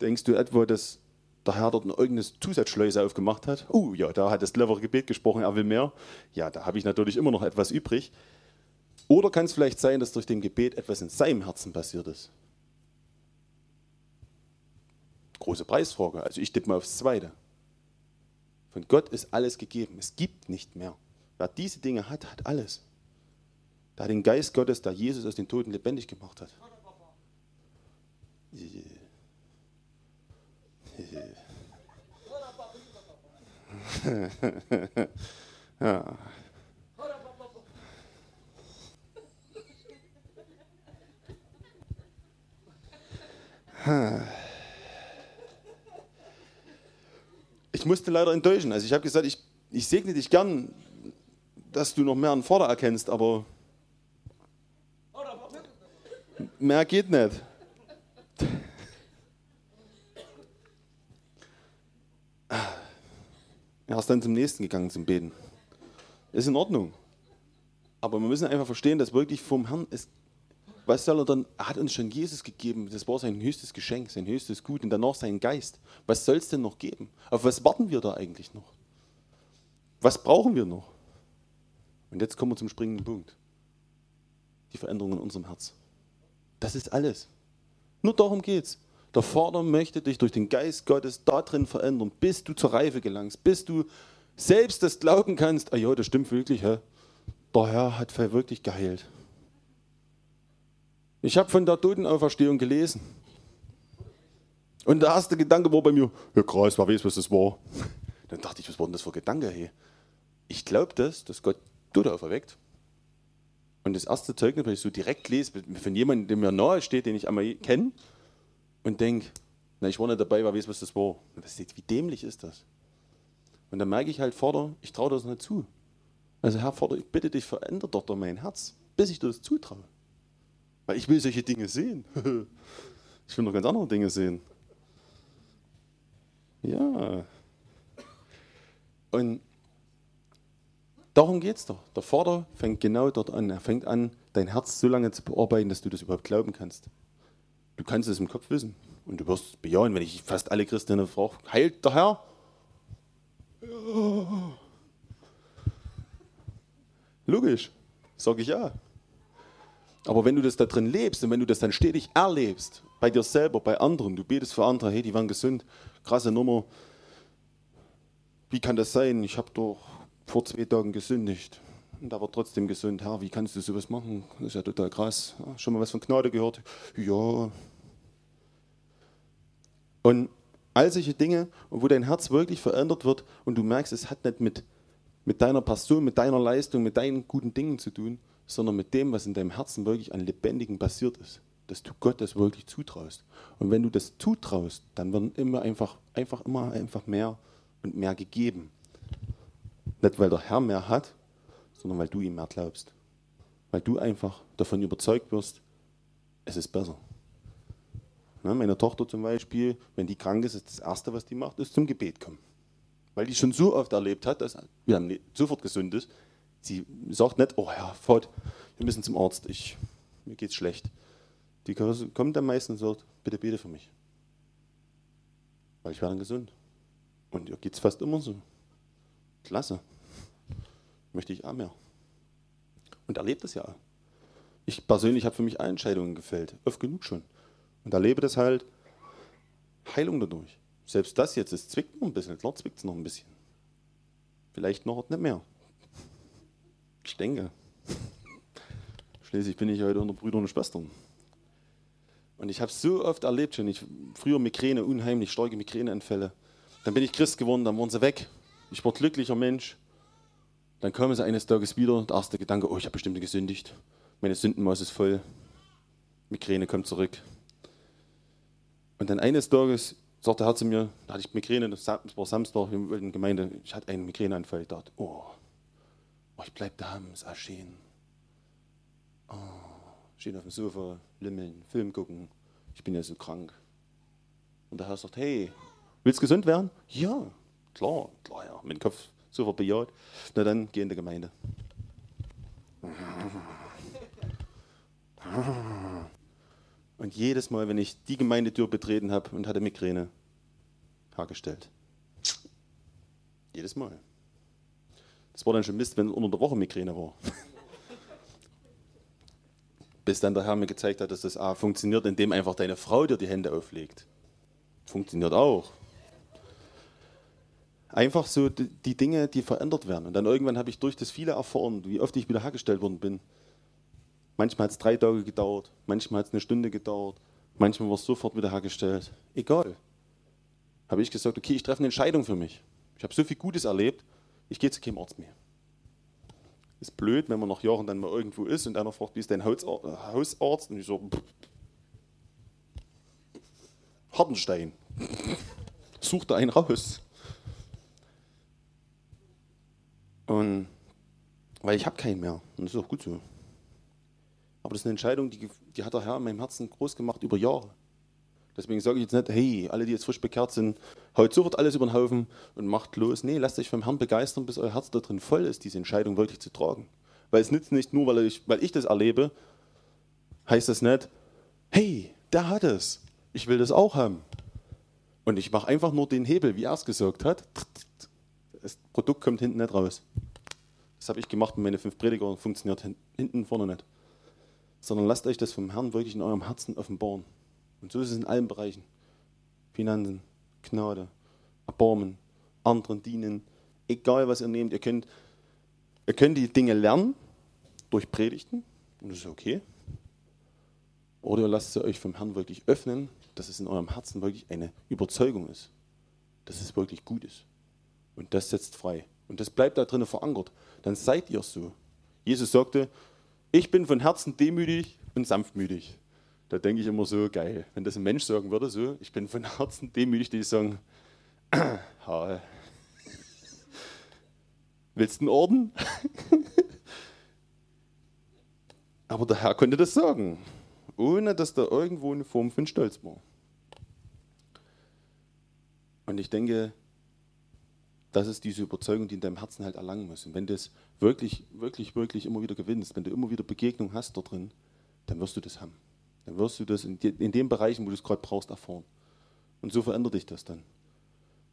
denkst du etwa, dass der Herr dort irgendeine Zusatzschleuse aufgemacht hat? Oh ja, da hat das clevere Gebet gesprochen, er will mehr. Ja, da habe ich natürlich immer noch etwas übrig. Oder kann es vielleicht sein, dass durch dem Gebet etwas in seinem Herzen passiert ist? Große Preisfrage. Also ich tippe mal aufs Zweite. Von Gott ist alles gegeben. Es gibt nicht mehr. Wer diese Dinge hat, hat alles. Da den Geist Gottes, der Jesus aus den Toten lebendig gemacht hat. Ich musste leider enttäuschen. Also ich habe gesagt, ich, ich segne dich gern, dass du noch mehr an Vorder erkennst, aber mehr geht nicht. Ist dann zum nächsten gegangen zum Beten. Ist in Ordnung. Aber wir müssen einfach verstehen, dass wirklich vom Herrn es was soll er dann? Er hat uns schon Jesus gegeben. Das war sein höchstes Geschenk, sein höchstes Gut und danach sein Geist. Was soll es denn noch geben? Auf was warten wir da eigentlich noch? Was brauchen wir noch? Und jetzt kommen wir zum springenden Punkt. Die Veränderung in unserem Herz. Das ist alles. Nur darum geht's. Der Vater möchte dich durch den Geist Gottes darin verändern, bis du zur Reife gelangst, bis du selbst das glauben kannst, ah ja, das stimmt wirklich, hä? der Herr hat wirklich geheilt. Ich habe von der Totenauferstehung gelesen. Und der erste Gedanke war bei mir, ja krass, wer weiß, was das war. Dann dachte ich, was war denn das für ein Gedanke? Hey? Ich glaube das, dass Gott Tote auferweckt. Und das erste Zeugnis, wenn ich so direkt lese, von jemandem, der mir nahe steht, den ich einmal kenne, und denke, na, ich war nicht dabei, wer weiß, was das war. Ist, wie dämlich ist das? Und dann merke ich halt, Vater, ich traue das nicht zu. Also Herr Vater, ich bitte dich, veränder doch mein Herz, bis ich das zutraue. Weil ich will solche Dinge sehen. Ich will noch ganz andere Dinge sehen. Ja. Und darum geht es doch. Der Vater fängt genau dort an. Er fängt an, dein Herz so lange zu bearbeiten, dass du das überhaupt glauben kannst. Du kannst es im Kopf wissen. Und du wirst bejahen, wenn ich fast alle Christinnen frage, heilt der Herr? Ja. Logisch, sage ich ja. Aber wenn du das da drin lebst und wenn du das dann stetig erlebst, bei dir selber, bei anderen, du betest für andere, hey, die waren gesund, krasse Nummer. Wie kann das sein? Ich habe doch vor zwei Tagen gesündigt und aber trotzdem gesund. Herr, wie kannst du sowas machen? Das ist ja total krass. Schon mal was von Gnade gehört? Ja. Und all solche Dinge, wo dein Herz wirklich verändert wird und du merkst, es hat nicht mit, mit deiner Person, mit deiner Leistung, mit deinen guten Dingen zu tun, sondern mit dem, was in deinem Herzen wirklich an Lebendigen passiert ist. Dass du Gott das wirklich zutraust. Und wenn du das zutraust, dann werden immer einfach, einfach immer einfach mehr und mehr gegeben. Nicht, weil der Herr mehr hat, sondern weil du ihm mehr glaubst. Weil du einfach davon überzeugt wirst, es ist besser. Na, meine Tochter zum Beispiel, wenn die krank ist, ist das Erste, was die macht, ist zum Gebet kommen. Weil die schon so oft erlebt hat, dass wir sofort gesund ist, Sie sagt nicht, oh Herr, Vater, wir müssen zum Arzt, ich, mir geht's schlecht. Die kommt am meisten und sagt, bitte bete für mich. Weil ich werde dann gesund. Und ihr geht es fast immer so. Klasse. Möchte ich auch mehr. Und erlebt das ja. Ich persönlich habe für mich Entscheidungen gefällt. Oft genug schon. Und erlebe das halt Heilung dadurch. Selbst das jetzt, es zwickt noch ein bisschen. Klar zwickt es noch ein bisschen. Vielleicht noch nicht mehr. Ich denke. Schließlich bin ich heute unter Brüdern und Schwestern. Und ich habe es so oft erlebt schon. Ich, früher Migräne, unheimlich starke Migräneanfälle. Dann bin ich Christ geworden, dann waren sie weg. Ich war glücklicher Mensch. Dann kommen sie eines Tages wieder. Der erste Gedanke, oh, ich habe bestimmt gesündigt. Meine Sündenmaus ist voll. Migräne kommt zurück. Und dann eines Tages sagt der Herr zu mir, da hatte ich Migräne, das war Samstag in der Gemeinde, ich hatte einen Migräneanfall. Ich dachte, oh, oh ich bleib da, ist schön. Oh, schön auf dem Sofa, limmeln, Film gucken. Ich bin ja so krank. Und der Herr sagt, hey, willst du gesund werden? Ja, klar, klar, ja. Mein Kopf sofort bejaht. Na dann, geh in die Gemeinde. Und jedes Mal, wenn ich die Gemeindetür betreten habe und hatte Migräne, hergestellt. Jedes Mal. Das war dann schon Mist, wenn unter der Woche Migräne war. Bis dann der Herr mir gezeigt hat, dass das A funktioniert, indem einfach deine Frau dir die Hände auflegt. Funktioniert auch. Einfach so die Dinge, die verändert werden. Und dann irgendwann habe ich durch das viele erfahren, wie oft ich wieder hergestellt worden bin. Manchmal hat es drei Tage gedauert, manchmal hat es eine Stunde gedauert, manchmal war es sofort wieder hergestellt. Egal. Habe ich gesagt, okay, ich treffe eine Entscheidung für mich. Ich habe so viel Gutes erlebt, ich gehe zu keinem Arzt mehr. Ist blöd, wenn man nach Jahren dann mal irgendwo ist und einer fragt, wie ist dein Hausarzt? Und ich so, pff. Hartenstein. Such da einen raus. Und weil ich habe keinen mehr. Und das ist auch gut so. Aber das ist eine Entscheidung, die, die hat der Herr in meinem Herzen groß gemacht über Jahre. Deswegen sage ich jetzt nicht, hey, alle, die jetzt frisch bekehrt sind, haut sofort alles über den Haufen und macht los. Nee, lasst euch vom Herrn begeistern, bis euer Herz da drin voll ist, diese Entscheidung wirklich zu tragen. Weil es nützt nicht nur, weil ich, weil ich das erlebe, heißt das nicht, hey, der hat es, ich will das auch haben. Und ich mache einfach nur den Hebel, wie er es gesagt hat. Das Produkt kommt hinten nicht raus. Das habe ich gemacht mit meinen fünf Prediger, funktioniert hinten vorne nicht sondern lasst euch das vom Herrn wirklich in eurem Herzen offenbaren. Und so ist es in allen Bereichen. Finanzen, Gnade, Erbarmen, anderen dienen, egal was ihr nehmt. Ihr könnt, ihr könnt die Dinge lernen durch Predigten und das ist okay. Oder ihr lasst sie euch vom Herrn wirklich öffnen, dass es in eurem Herzen wirklich eine Überzeugung ist, dass es wirklich gut ist. Und das setzt frei. Und das bleibt da drinnen verankert. Dann seid ihr so. Jesus sagte, ich bin von Herzen demütig und sanftmütig. Da denke ich immer so, geil, wenn das ein Mensch sagen würde, so, ich bin von Herzen demütig, die sagen, willst du einen Orden? Aber der Herr konnte das sagen, ohne dass da irgendwo eine Form von Stolz war. Und ich denke, das ist diese Überzeugung, die in deinem Herzen halt erlangen muss. Und wenn du es wirklich, wirklich, wirklich immer wieder gewinnst, wenn du immer wieder Begegnung hast da drin, dann wirst du das haben. Dann wirst du das in, in den Bereichen, wo du es gerade brauchst, erfahren. Und so verändert dich das dann.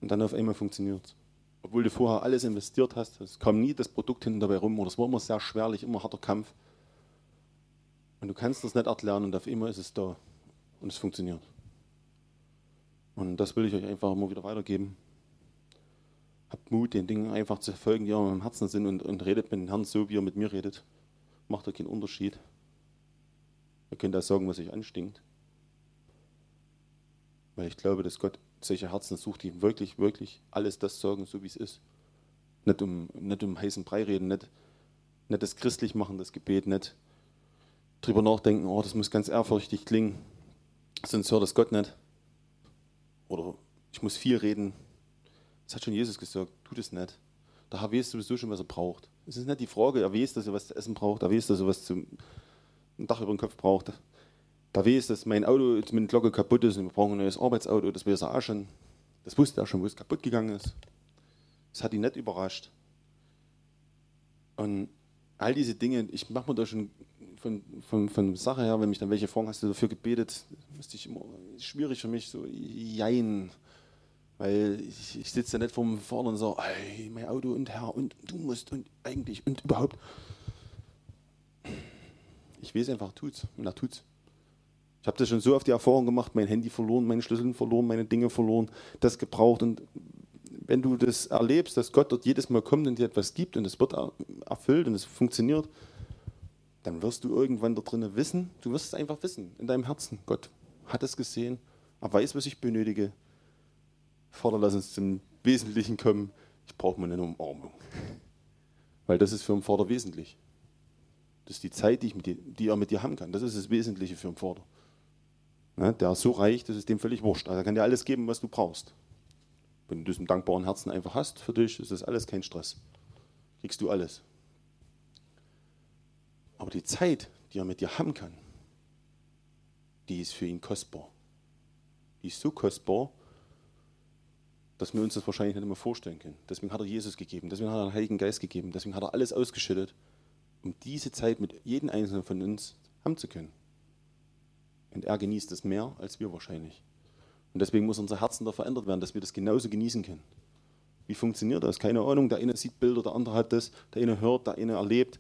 Und dann auf einmal funktioniert es. Obwohl du vorher alles investiert hast, es kam nie das Produkt hinten dabei rum, oder es war immer sehr schwerlich, immer harter Kampf. Und du kannst das nicht erlernen und auf einmal ist es da. Und es funktioniert. Und das will ich euch einfach immer wieder weitergeben. Habt Mut, den Dingen einfach zu folgen, die eurem Herzen sind und, und redet mit dem Herrn so, wie er mit mir redet. Macht euch keinen Unterschied. Ihr könnt auch sagen, was euch anstinkt. Weil ich glaube, dass Gott solche Herzen sucht, die wirklich, wirklich alles das sagen, so wie es ist. Nicht um, nicht um heißen Brei reden, nicht, nicht das christlich machen, das Gebet, nicht drüber nachdenken, oh, das muss ganz ehrfürchtig klingen, sonst hört das Gott nicht. Oder ich muss viel reden, das hat schon Jesus gesagt, tu das nicht. Der Herr weiß sowieso schon, was er braucht. Es ist nicht die Frage, er weiß, dass er was zu essen braucht, er weiß, dass er was zum ein Dach über den Kopf braucht. Da weiß, dass mein Auto mit der Glocke kaputt ist und wir brauchen ein neues Arbeitsauto, das weiß er auch schon. Das wusste er schon, wo es kaputt gegangen ist. Das hat ihn nicht überrascht. Und all diese Dinge, ich mache mir da schon von, von, von Sache her, wenn mich dann welche fragen, hast du dafür gebetet, müsste ich immer, schwierig für mich, so, jein. Weil ich, ich sitze da nicht vorm vorne und sage, hey, mein Auto und Herr und du musst und eigentlich und überhaupt. Ich weiß einfach, tut's. Und er tut's. Ich habe das schon so oft die Erfahrung gemacht, mein Handy verloren, meine Schlüssel verloren, meine Dinge verloren, das gebraucht. Und wenn du das erlebst, dass Gott dort jedes Mal kommt und dir etwas gibt und es wird erfüllt und es funktioniert, dann wirst du irgendwann da drinnen wissen, du wirst es einfach wissen, in deinem Herzen. Gott hat es gesehen, er weiß, was ich benötige. Vater, lass uns zum Wesentlichen kommen. Ich brauche mal eine Umarmung. Weil das ist für einen Vater wesentlich. Das ist die Zeit, die, dir, die er mit dir haben kann. Das ist das Wesentliche für einen Vater. Ja, der ist so reich, das ist dem völlig wurscht. Also er kann dir alles geben, was du brauchst. Wenn du das im dankbaren Herzen einfach hast für dich, ist das alles kein Stress. Kriegst du alles. Aber die Zeit, die er mit dir haben kann, die ist für ihn kostbar. Die ist so kostbar, dass wir uns das wahrscheinlich nicht mehr vorstellen können. Deswegen hat er Jesus gegeben, deswegen hat er den Heiligen Geist gegeben, deswegen hat er alles ausgeschüttet, um diese Zeit mit jedem Einzelnen von uns haben zu können. Und er genießt es mehr als wir wahrscheinlich. Und deswegen muss unser Herzen da verändert werden, dass wir das genauso genießen können. Wie funktioniert das? Keine Ahnung. Der eine sieht Bilder, der andere hat das, der eine hört, der eine erlebt.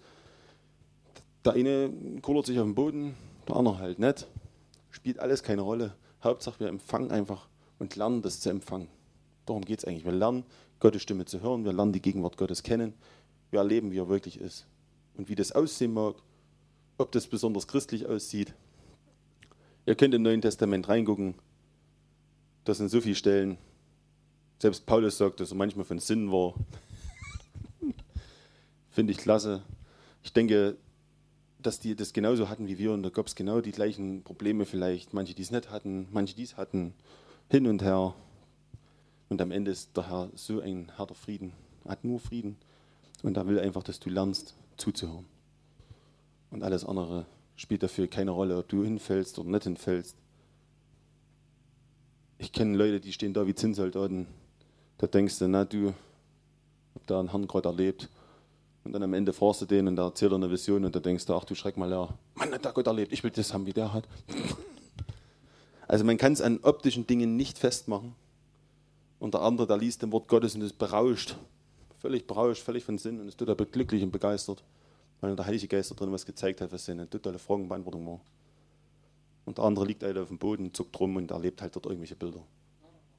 Der eine kullert sich auf den Boden, der andere halt nicht. Spielt alles keine Rolle. Hauptsache, wir empfangen einfach und lernen das zu empfangen. Darum geht es eigentlich. Wir lernen, Gottes Stimme zu hören, wir lernen die Gegenwart Gottes kennen, wir erleben, wie er wirklich ist. Und wie das aussehen mag, ob das besonders christlich aussieht. Ihr könnt im Neuen Testament reingucken. Das sind so viele Stellen. Selbst Paulus sagt, dass er manchmal von Sinn war. Finde ich klasse. Ich denke, dass die das genauso hatten wie wir und da gab es genau die gleichen Probleme vielleicht. Manche, die es nicht hatten, manche, die es hatten. Hin und her. Und am Ende ist der Herr so ein harter Frieden. Er hat nur Frieden. Und er will einfach, dass du lernst, zuzuhören. Und alles andere spielt dafür keine Rolle, ob du hinfällst oder nicht hinfällst. Ich kenne Leute, die stehen da wie Zinnsoldaten. Da denkst du, na du, hab da einen Herrn gerade erlebt. Und dann am Ende fragst du den und der erzählt eine Vision und da denkst du, ach du Schreck mal, ja, Mann, hat der Gott erlebt, ich will das haben, wie der hat. Also man kann es an optischen Dingen nicht festmachen. Und der andere, der liest dem Wort Gottes und ist berauscht. Völlig berauscht, völlig von Sinn und ist total glücklich und begeistert. Weil der Heilige Geist da drin was gezeigt hat, was seine totale Fragenbeantwortung war. Und der andere liegt halt auf dem Boden, zuckt rum und erlebt halt dort irgendwelche Bilder.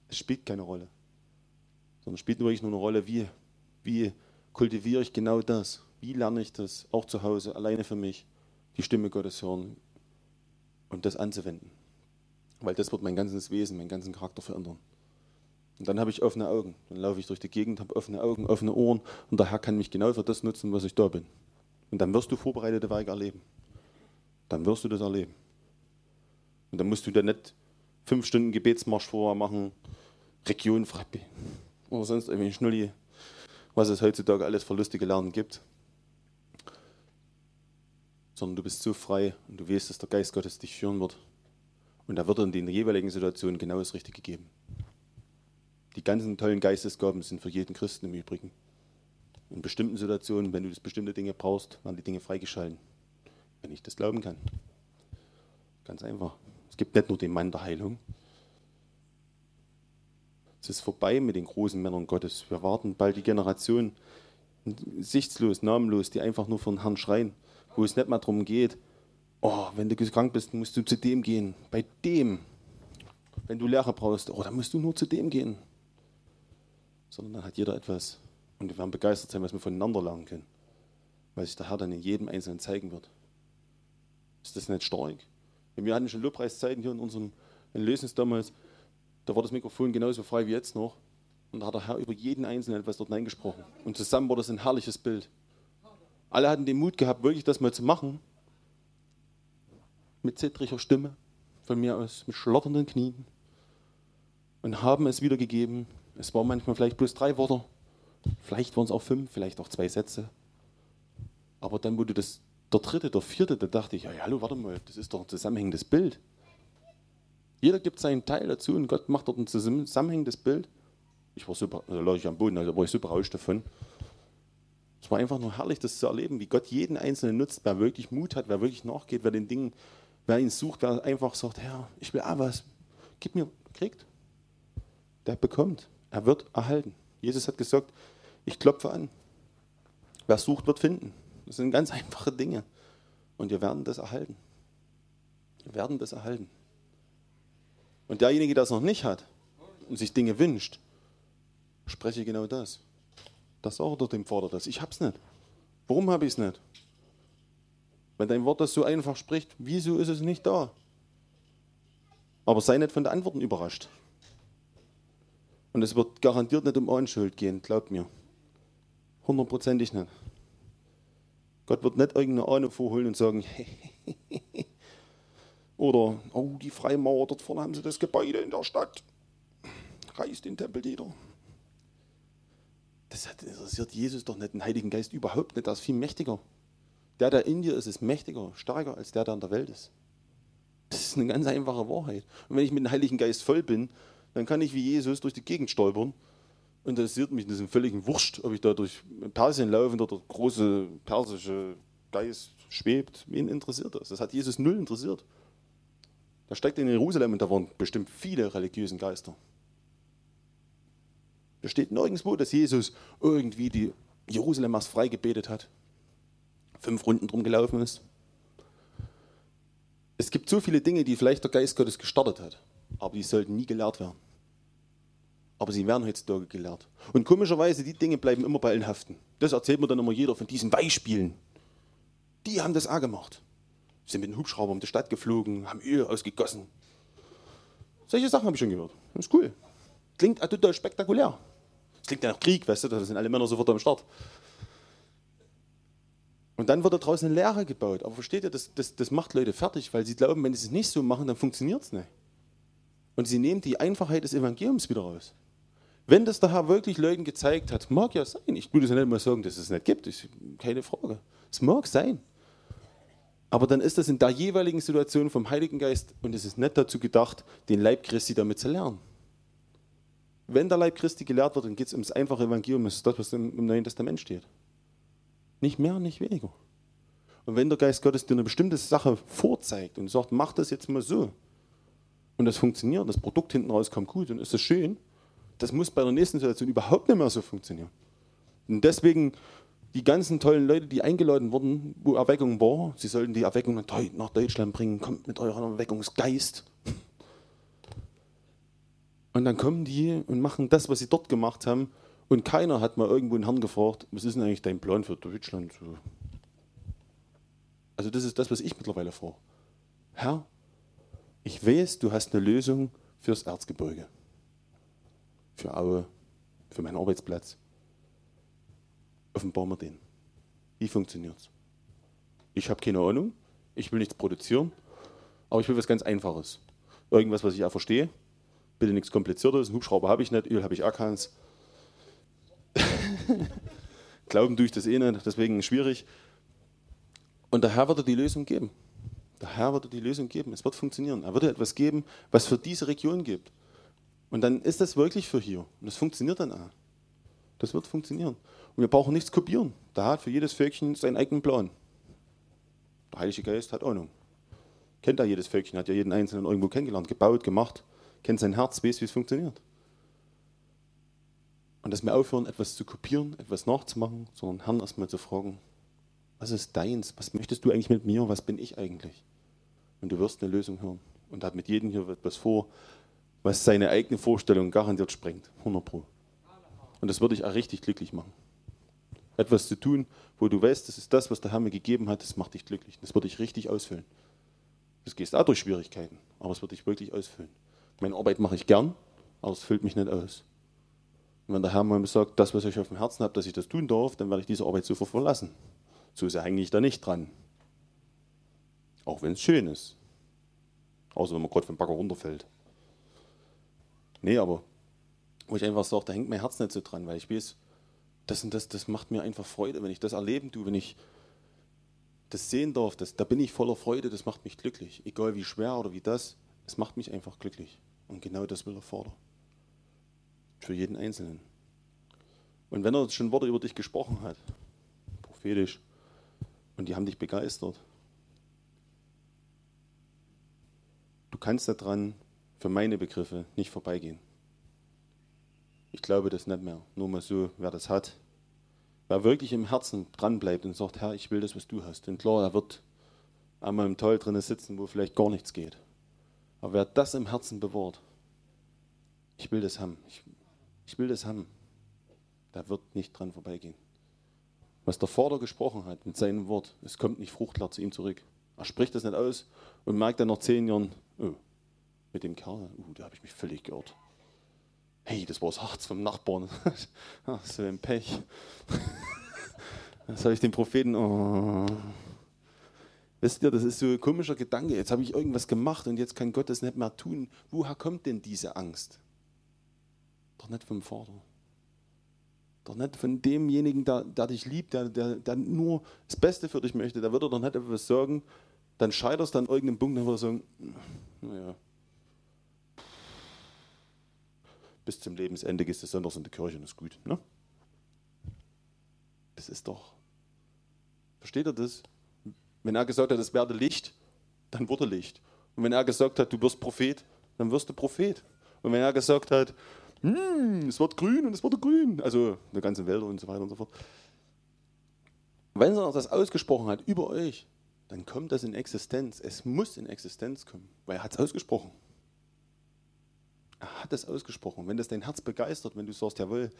Es spielt keine Rolle. Sondern spielt wirklich nur eine Rolle, wie, wie kultiviere ich genau das? Wie lerne ich das, auch zu Hause, alleine für mich, die Stimme Gottes hören und das anzuwenden? Weil das wird mein ganzes Wesen, meinen ganzen Charakter verändern. Und dann habe ich offene Augen. Dann laufe ich durch die Gegend, habe offene Augen, offene Ohren und der Herr kann mich genau für das nutzen, was ich da bin. Und dann wirst du vorbereitete Werke erleben. Dann wirst du das erleben. Und dann musst du da nicht fünf Stunden Gebetsmarsch vorher machen, Region Frappi oder sonst irgendwie Schnulli, was es heutzutage alles für lustige Lernen gibt. Sondern du bist so frei und du weißt, dass der Geist Gottes dich führen wird. Und da wird in den jeweiligen Situationen genau das Richtige geben. Die ganzen tollen Geistesgaben sind für jeden Christen im Übrigen. In bestimmten Situationen, wenn du das bestimmte Dinge brauchst, werden die Dinge freigeschalten. Wenn ich das glauben kann. Ganz einfach. Es gibt nicht nur den Mann der Heilung. Es ist vorbei mit den großen Männern Gottes. Wir warten bald die Generation, sichtslos, namenlos, die einfach nur von den Herrn schreien, wo es nicht mal darum geht, oh, wenn du krank bist, musst du zu dem gehen. Bei dem. Wenn du Lehrer brauchst, oh, dann musst du nur zu dem gehen. Sondern dann hat jeder etwas. Und wir werden begeistert sein, was wir voneinander lernen können. Weil sich der Herr dann in jedem Einzelnen zeigen wird. Ist das nicht stark? Wir hatten schon Lobpreiszeiten hier in unserem in damals. Da war das Mikrofon genauso frei wie jetzt noch. Und da hat der Herr über jeden Einzelnen etwas dort eingesprochen. Und zusammen war das ein herrliches Bild. Alle hatten den Mut gehabt, wirklich das mal zu machen. Mit zittriger Stimme, von mir aus, mit schlotternden Knien. Und haben es wiedergegeben. Es waren manchmal vielleicht bloß drei Worte. Vielleicht waren es auch fünf, vielleicht auch zwei Sätze. Aber dann wurde das der dritte, der vierte, da dachte ich, ja, hallo, warte mal, das ist doch ein zusammenhängendes Bild. Jeder gibt seinen Teil dazu und Gott macht dort ein zusammenhängendes Bild. Ich war super, also lag ich am Boden, also war ich super berauscht davon. Es war einfach nur herrlich, das zu erleben, wie Gott jeden Einzelnen nutzt, wer wirklich Mut hat, wer wirklich nachgeht, wer den Dingen, wer ihn sucht, wer einfach sagt, Herr, ich will auch was, gib mir, kriegt. Der bekommt, er wird erhalten. Jesus hat gesagt, ich klopfe an. Wer sucht, wird finden. Das sind ganz einfache Dinge. Und wir werden das erhalten. Wir werden das erhalten. Und derjenige, der es noch nicht hat und sich Dinge wünscht, spreche genau das. Das sagt er dem das. Ich hab's nicht. Warum habe ich es nicht? Wenn dein Wort das so einfach spricht, wieso ist es nicht da? Aber sei nicht von den Antworten überrascht. Und es wird garantiert nicht um Unschuld gehen, glaubt mir. Hundertprozentig nicht. Gott wird nicht irgendeine Ahnung vorholen und sagen, oder, oh, die Freimaurer, dort vorne haben sie das Gebäude in der Stadt. Reiß den Tempel nieder. Das interessiert Jesus doch nicht, den Heiligen Geist überhaupt nicht. Der ist viel mächtiger. Der, der in dir ist, ist mächtiger, stärker als der, der in der Welt ist. Das ist eine ganz einfache Wahrheit. Und wenn ich mit dem Heiligen Geist voll bin, dann kann ich wie Jesus durch die Gegend stolpern. Interessiert mich, das ist völligen Wurscht, ob ich da durch Persien laufe und der große persische Geist schwebt. Wen interessiert das? Das hat Jesus null interessiert. Da steckt in Jerusalem und da waren bestimmt viele religiösen Geister. Da steht nirgendwo, dass Jesus irgendwie die Jerusalem frei gebetet hat, fünf Runden drum gelaufen ist. Es gibt so viele Dinge, die vielleicht der Geist Gottes gestartet hat, aber die sollten nie gelehrt werden. Aber sie werden heutzutage gelehrt. Und komischerweise, die Dinge bleiben immer bei allen haften. Das erzählt mir dann immer jeder von diesen Beispielen. Die haben das auch gemacht. Sind mit dem Hubschrauber um die Stadt geflogen, haben Öl ausgegossen. Solche Sachen habe ich schon gehört. Das ist cool. Klingt total spektakulär. Das klingt ja nach Krieg, weißt du, da sind alle Männer sofort am Start. Und dann wird da draußen eine Lehre gebaut. Aber versteht ihr, das, das, das macht Leute fertig, weil sie glauben, wenn sie es nicht so machen, dann funktioniert es nicht. Und sie nehmen die Einfachheit des Evangeliums wieder raus. Wenn das der Herr wirklich Leuten gezeigt hat, mag ja sein. Ich würde es ja nicht mal sagen, dass es nicht gibt. Ist keine Frage. Es mag sein. Aber dann ist das in der jeweiligen Situation vom Heiligen Geist und es ist nicht dazu gedacht, den Leib Christi damit zu lernen. Wenn der Leib Christi gelehrt wird, dann geht es ums einfache Evangelium, das ist das, was im Neuen Testament steht. Nicht mehr, nicht weniger. Und wenn der Geist Gottes dir eine bestimmte Sache vorzeigt und sagt, mach das jetzt mal so, und das funktioniert, das Produkt hinten raus kommt gut, dann ist das schön, das muss bei der nächsten Situation überhaupt nicht mehr so funktionieren. Und deswegen die ganzen tollen Leute, die eingeladen wurden, wo Erweckung war, sie sollten die Erweckung nach Deutschland bringen, kommt mit eurem Erweckungsgeist. Und dann kommen die und machen das, was sie dort gemacht haben. Und keiner hat mal irgendwo einen Herrn gefragt, was ist denn eigentlich dein Plan für Deutschland? Also das ist das, was ich mittlerweile frage. Herr, ich weiß, du hast eine Lösung fürs Erzgebirge für Aue, für meinen Arbeitsplatz. Offenbar mir den. Wie funktioniert es? Ich habe keine Ahnung, ich will nichts produzieren, aber ich will was ganz Einfaches. Irgendwas, was ich auch verstehe. Bitte nichts Kompliziertes. Einen Hubschrauber habe ich nicht, Öl habe ich auch keins. Glauben tue ich das eh nicht, deswegen schwierig. Und der Herr wird dir die Lösung geben. Der Herr wird dir die Lösung geben. Es wird funktionieren. Er wird etwas geben, was für diese Region gibt. Und dann ist das wirklich für hier. Und das funktioniert dann auch. Das wird funktionieren. Und wir brauchen nichts kopieren. Da hat für jedes Völkchen seinen eigenen Plan. Der Heilige Geist hat Ahnung. Kennt da jedes Völkchen, hat ja jeden Einzelnen irgendwo kennengelernt, gebaut, gemacht, kennt sein Herz, weiß, wie es funktioniert. Und dass wir aufhören, etwas zu kopieren, etwas nachzumachen, sondern Herrn erstmal zu fragen, was ist deins? Was möchtest du eigentlich mit mir? Was bin ich eigentlich? Und du wirst eine Lösung hören. Und hat mit jedem hier etwas vor, was seine eigene Vorstellung garantiert sprengt. 100 Pro. Und das würde dich auch richtig glücklich machen. Etwas zu tun, wo du weißt, das ist das, was der Herr mir gegeben hat, das macht dich glücklich. Das würde dich richtig ausfüllen. Das gehst auch durch Schwierigkeiten, aber es wird dich wirklich ausfüllen. Meine Arbeit mache ich gern, aber es füllt mich nicht aus. Und wenn der Herr mal sagt, das, was ich auf dem Herzen habe, dass ich das tun darf, dann werde ich diese Arbeit sofort verlassen. So sehr hänge ich da nicht dran. Auch wenn es schön ist. Außer wenn man gerade vom Bagger runterfällt. Nee, aber wo ich einfach sage, da hängt mein Herz nicht so dran, weil ich weiß, das und das, das macht mir einfach Freude, wenn ich das erleben tue, wenn ich das sehen darf, das, da bin ich voller Freude, das macht mich glücklich. Egal wie schwer oder wie das, es macht mich einfach glücklich. Und genau das will er fordern. Für jeden Einzelnen. Und wenn er schon Worte über dich gesprochen hat, prophetisch, und die haben dich begeistert, du kannst daran für meine Begriffe nicht vorbeigehen. Ich glaube das nicht mehr. Nur mal so, wer das hat. Wer wirklich im Herzen dranbleibt und sagt, Herr, ich will das, was du hast. Denn klar, er wird einmal im Tal drinnen sitzen, wo vielleicht gar nichts geht. Aber wer das im Herzen bewahrt, ich will das haben. Ich, ich will das haben. Der wird nicht dran vorbeigehen. was der Vater gesprochen hat mit seinem Wort, es kommt nicht fruchtbar zu ihm zurück. Er spricht das nicht aus und merkt dann nach zehn Jahren, oh, mit dem Kerl, uh, da habe ich mich völlig geirrt. Hey, das war das Herz vom Nachbarn. Ach, so ein Pech. Das habe ich den Propheten, oh. Wisst ihr, das ist so ein komischer Gedanke. Jetzt habe ich irgendwas gemacht und jetzt kann Gott das nicht mehr tun. Woher kommt denn diese Angst? Doch nicht vom Vater. Doch nicht von demjenigen, der, der dich liebt, der, der, der, nur das Beste für dich möchte. Da wird er doch nicht etwas sagen, dann scheiterst du an irgendeinem Punkt, dann wird er sagen, naja, bis zum Lebensende gehst du sonntags in die Kirche und ist gut. Ne? Das ist doch. Versteht ihr das? Wenn er gesagt hat, es werde Licht, dann wurde Licht. Und wenn er gesagt hat, du wirst Prophet, dann wirst du Prophet. Und wenn er gesagt hat, hm, es wird grün und es wurde grün. Also eine ganze Wälder und so weiter und so fort. Wenn er das ausgesprochen hat über euch, dann kommt das in Existenz. Es muss in Existenz kommen, weil er hat es ausgesprochen. Er hat es ausgesprochen. Wenn das dein Herz begeistert, wenn du sagst, jawohl,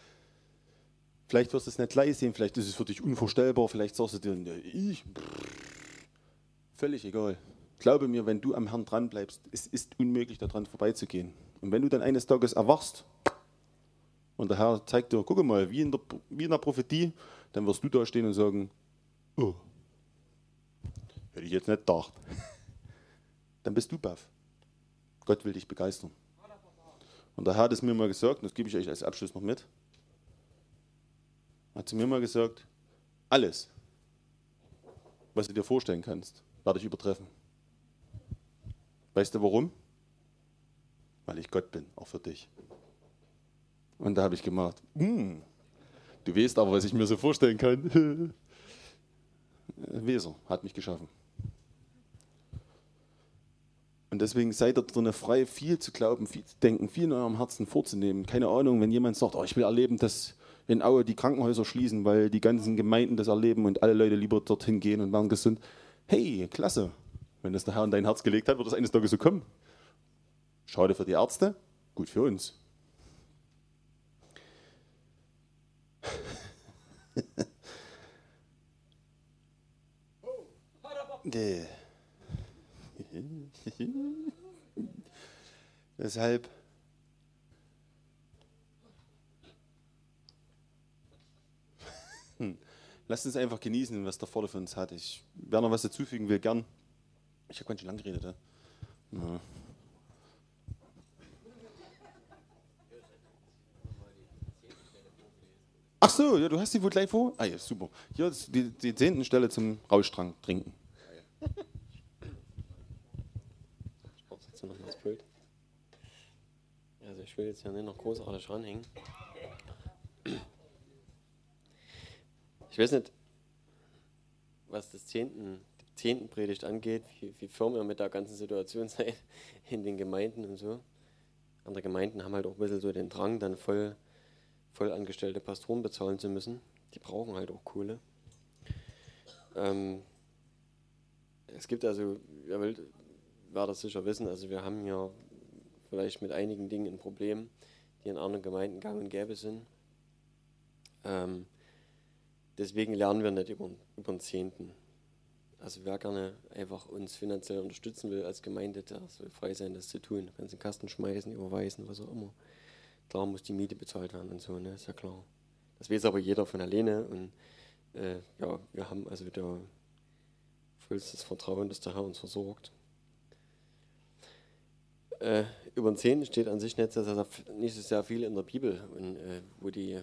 vielleicht wirst du es nicht gleich sehen, vielleicht ist es für dich unvorstellbar, vielleicht sagst du dir, ich, völlig egal. Glaube mir, wenn du am Herrn dran bleibst, es ist unmöglich, daran vorbeizugehen. Und wenn du dann eines Tages erwachst und der Herr zeigt dir, guck mal, wie in der, wie in der Prophetie, dann wirst du da stehen und sagen, oh, hätte ich jetzt nicht gedacht. Dann bist du baff. Gott will dich begeistern. Und Herr hat es mir mal gesagt, und das gebe ich euch als Abschluss noch mit, hat zu mir mal gesagt, alles, was du dir vorstellen kannst, werde ich übertreffen. Weißt du warum? weil ich Gott bin, auch für dich. Und da habe ich gemacht, mm, du weißt aber, was ich mir so vorstellen kann. Weser hat mich geschaffen. Und deswegen seid ihr drin frei, viel zu glauben, viel zu denken, viel in eurem Herzen vorzunehmen. Keine Ahnung, wenn jemand sagt, oh, ich will erleben, dass in Aue die Krankenhäuser schließen, weil die ganzen Gemeinden das erleben und alle Leute lieber dorthin gehen und werden gesund. Hey, klasse. Wenn das der Herr in dein Herz gelegt hat, wird das eines Tages so kommen. Schade für die Ärzte, gut für uns. Deshalb lasst uns einfach genießen, was der Vorder für uns hat. Ich werde noch was dazufügen will, gern. Ich habe ganz schön lang geredet. Ja. Ja. Ach so, ja, du hast die wohl gleich vor? Ah ja, super. Hier ist die, die zehnten Stelle zum Rauschstrang trinken. Ich noch mal das Bild. Also ich will jetzt ja nicht noch großartig ranhängen. Ich weiß nicht, was das zehnten, die zehnten Predigt angeht, wie, wie firm ihr mit der ganzen Situation seid in den Gemeinden und so. Andere Gemeinden haben halt auch ein bisschen so den Drang, dann voll vollangestellte Pastoren bezahlen zu müssen. Die brauchen halt auch Kohle. Ähm, es gibt also, ihr werdet das sicher wissen, also wir haben ja vielleicht mit einigen Dingen ein Problem, die in anderen Gemeinden gang und gäbe sind. Ähm, deswegen lernen wir nicht über, über den Zehnten. Also wer gerne einfach uns finanziell unterstützen will als Gemeinde, der soll frei sein, das zu tun. Kannst den Kasten schmeißen, überweisen, was auch immer. Klar muss die Miete bezahlt werden und so, ne? ist ja klar. Das weiß aber jeder von alleine und äh, ja, wir haben also da vollstes Vertrauen, dass der Herr uns versorgt. Äh, über den Zehnten steht an sich nicht, sehr, nicht so sehr viel in der Bibel, und, äh, wo die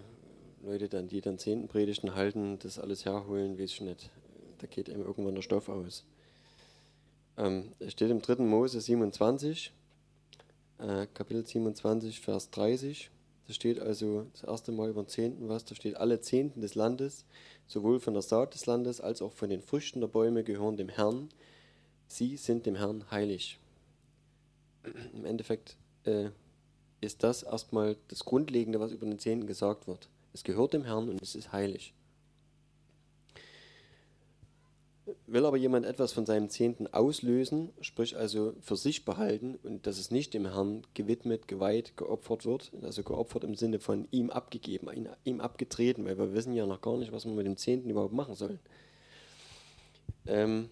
Leute dann, die dann Zehntenpredigten halten, das alles herholen, weiß ich nicht. Da geht einem irgendwann der Stoff aus. Ähm, es steht im 3. Mose 27, äh, Kapitel 27, Vers 30. Da steht also das erste Mal über den Zehnten was. Da steht, alle Zehnten des Landes, sowohl von der Saat des Landes als auch von den Früchten der Bäume, gehören dem Herrn. Sie sind dem Herrn heilig. Im Endeffekt äh, ist das erstmal das Grundlegende, was über den Zehnten gesagt wird. Es gehört dem Herrn und es ist heilig. will aber jemand etwas von seinem Zehnten auslösen, sprich also für sich behalten und dass es nicht dem Herrn gewidmet, geweiht, geopfert wird, also geopfert im Sinne von ihm abgegeben, ihm abgetreten, weil wir wissen ja noch gar nicht, was wir mit dem Zehnten überhaupt machen sollen. Ähm,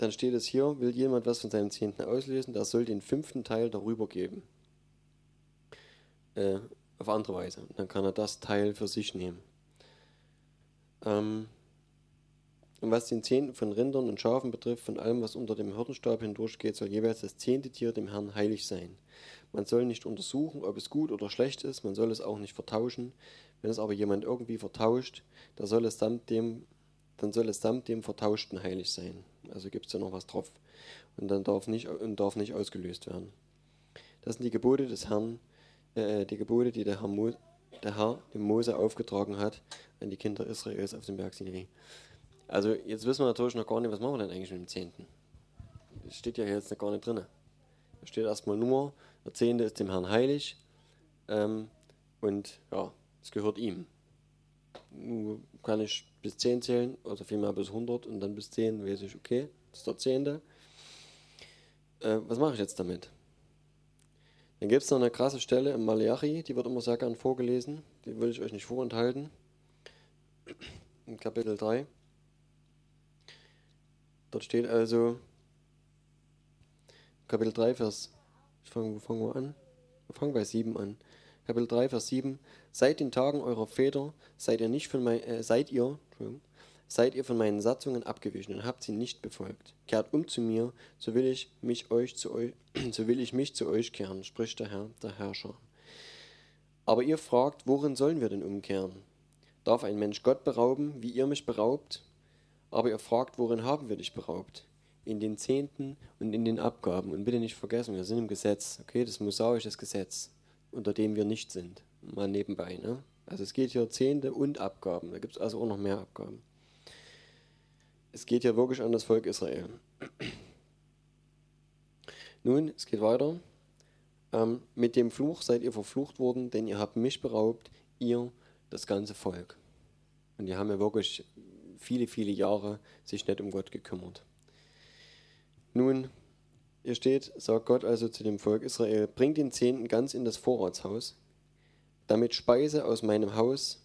dann steht es hier, will jemand was von seinem Zehnten auslösen, der soll den fünften Teil darüber geben. Äh, auf andere Weise. Dann kann er das Teil für sich nehmen. Ähm, und was den Zehnten von Rindern und Schafen betrifft, von allem, was unter dem Hirtenstab hindurchgeht, soll jeweils das zehnte Tier dem Herrn heilig sein. Man soll nicht untersuchen, ob es gut oder schlecht ist, man soll es auch nicht vertauschen. Wenn es aber jemand irgendwie vertauscht, dann soll es samt dem, dann soll es samt dem Vertauschten heilig sein. Also gibt es da noch was drauf. Und dann darf nicht, und darf nicht ausgelöst werden. Das sind die Gebote des Herrn, äh, die Gebote, die der Herr, Mo, der Herr dem Mose aufgetragen hat an die Kinder Israels auf dem Berg Sinai. Also jetzt wissen wir natürlich noch gar nicht, was machen wir denn eigentlich mit dem Zehnten. Das steht ja jetzt noch gar nicht drin. Da steht erstmal nur, der Zehnte ist dem Herrn heilig ähm, und ja, es gehört ihm. Kann ich bis 10 zählen, oder vielmehr bis 100 und dann bis 10 weiß ich, okay, das ist der Zehnte. Äh, was mache ich jetzt damit? Dann gibt es noch eine krasse Stelle im Malachi, die wird immer sehr gern vorgelesen, die will ich euch nicht vorenthalten. In Kapitel 3. Dort steht also, Kapitel 3, Vers, ich fange, wir an? Wir bei 7 an. Kapitel 3, Vers 7. Seit den Tagen eurer Väter seid ihr nicht von mein, äh, seid ihr, seid ihr von meinen Satzungen abgewichen und habt sie nicht befolgt. Kehrt um zu mir, so will ich mich euch zu euch, so will ich mich zu euch kehren, spricht der Herr, der Herrscher. Aber ihr fragt, worin sollen wir denn umkehren? Darf ein Mensch Gott berauben, wie ihr mich beraubt? Aber ihr fragt, worin haben wir dich beraubt? In den Zehnten und in den Abgaben. Und bitte nicht vergessen, wir sind im Gesetz, okay? Das mosaisches Gesetz, unter dem wir nicht sind. Mal nebenbei, ne? Also es geht hier Zehnte und Abgaben. Da gibt es also auch noch mehr Abgaben. Es geht hier wirklich an das Volk Israel. Nun, es geht weiter. Ähm, mit dem Fluch seid ihr verflucht worden, denn ihr habt mich beraubt, ihr, das ganze Volk. Und die haben ja wirklich viele, viele Jahre sich nicht um Gott gekümmert. Nun, hier steht, sagt Gott also zu dem Volk Israel, bringt den Zehnten ganz in das Vorratshaus, damit Speise aus meinem Haus,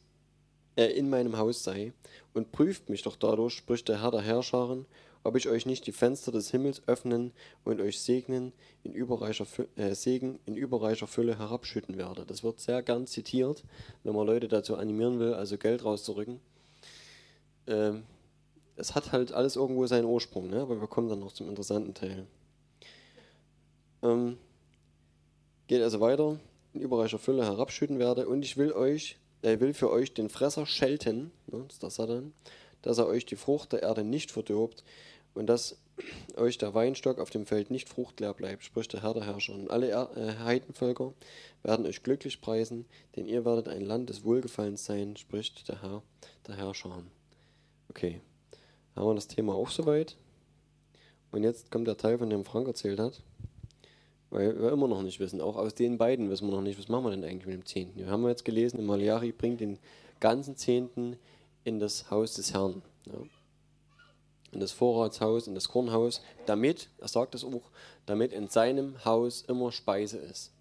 äh, in meinem Haus sei, und prüft mich doch dadurch, spricht der Herr der Herrscharen, ob ich euch nicht die Fenster des Himmels öffnen und euch segnen in überreicher, äh, Segen in überreicher Fülle herabschütten werde. Das wird sehr gern zitiert, wenn man Leute dazu animieren will, also Geld rauszurücken ähm, es hat halt alles irgendwo seinen Ursprung, ne? aber wir kommen dann noch zum interessanten Teil. Ähm, geht also weiter, in überreicher Fülle herabschütten werde und ich will euch, er will für euch den Fresser schelten, ne? ist der Satan, dass er euch die Frucht der Erde nicht verdirbt und dass euch der Weinstock auf dem Feld nicht fruchtleer bleibt, spricht der Herr der Herrscher. Und alle er äh, Heidenvölker werden euch glücklich preisen, denn ihr werdet ein Land des Wohlgefallens sein, spricht der Herr der Herrscher. Okay, haben wir das Thema auch soweit. Und jetzt kommt der Teil, von dem Frank erzählt hat. Weil wir immer noch nicht wissen, auch aus den beiden wissen wir noch nicht, was machen wir denn eigentlich mit dem Zehnten. Wir haben jetzt gelesen, im Maliari bringt den ganzen Zehnten in das Haus des Herrn. Ja. In das Vorratshaus, in das Kornhaus, damit, er sagt es auch, damit in seinem Haus immer Speise ist.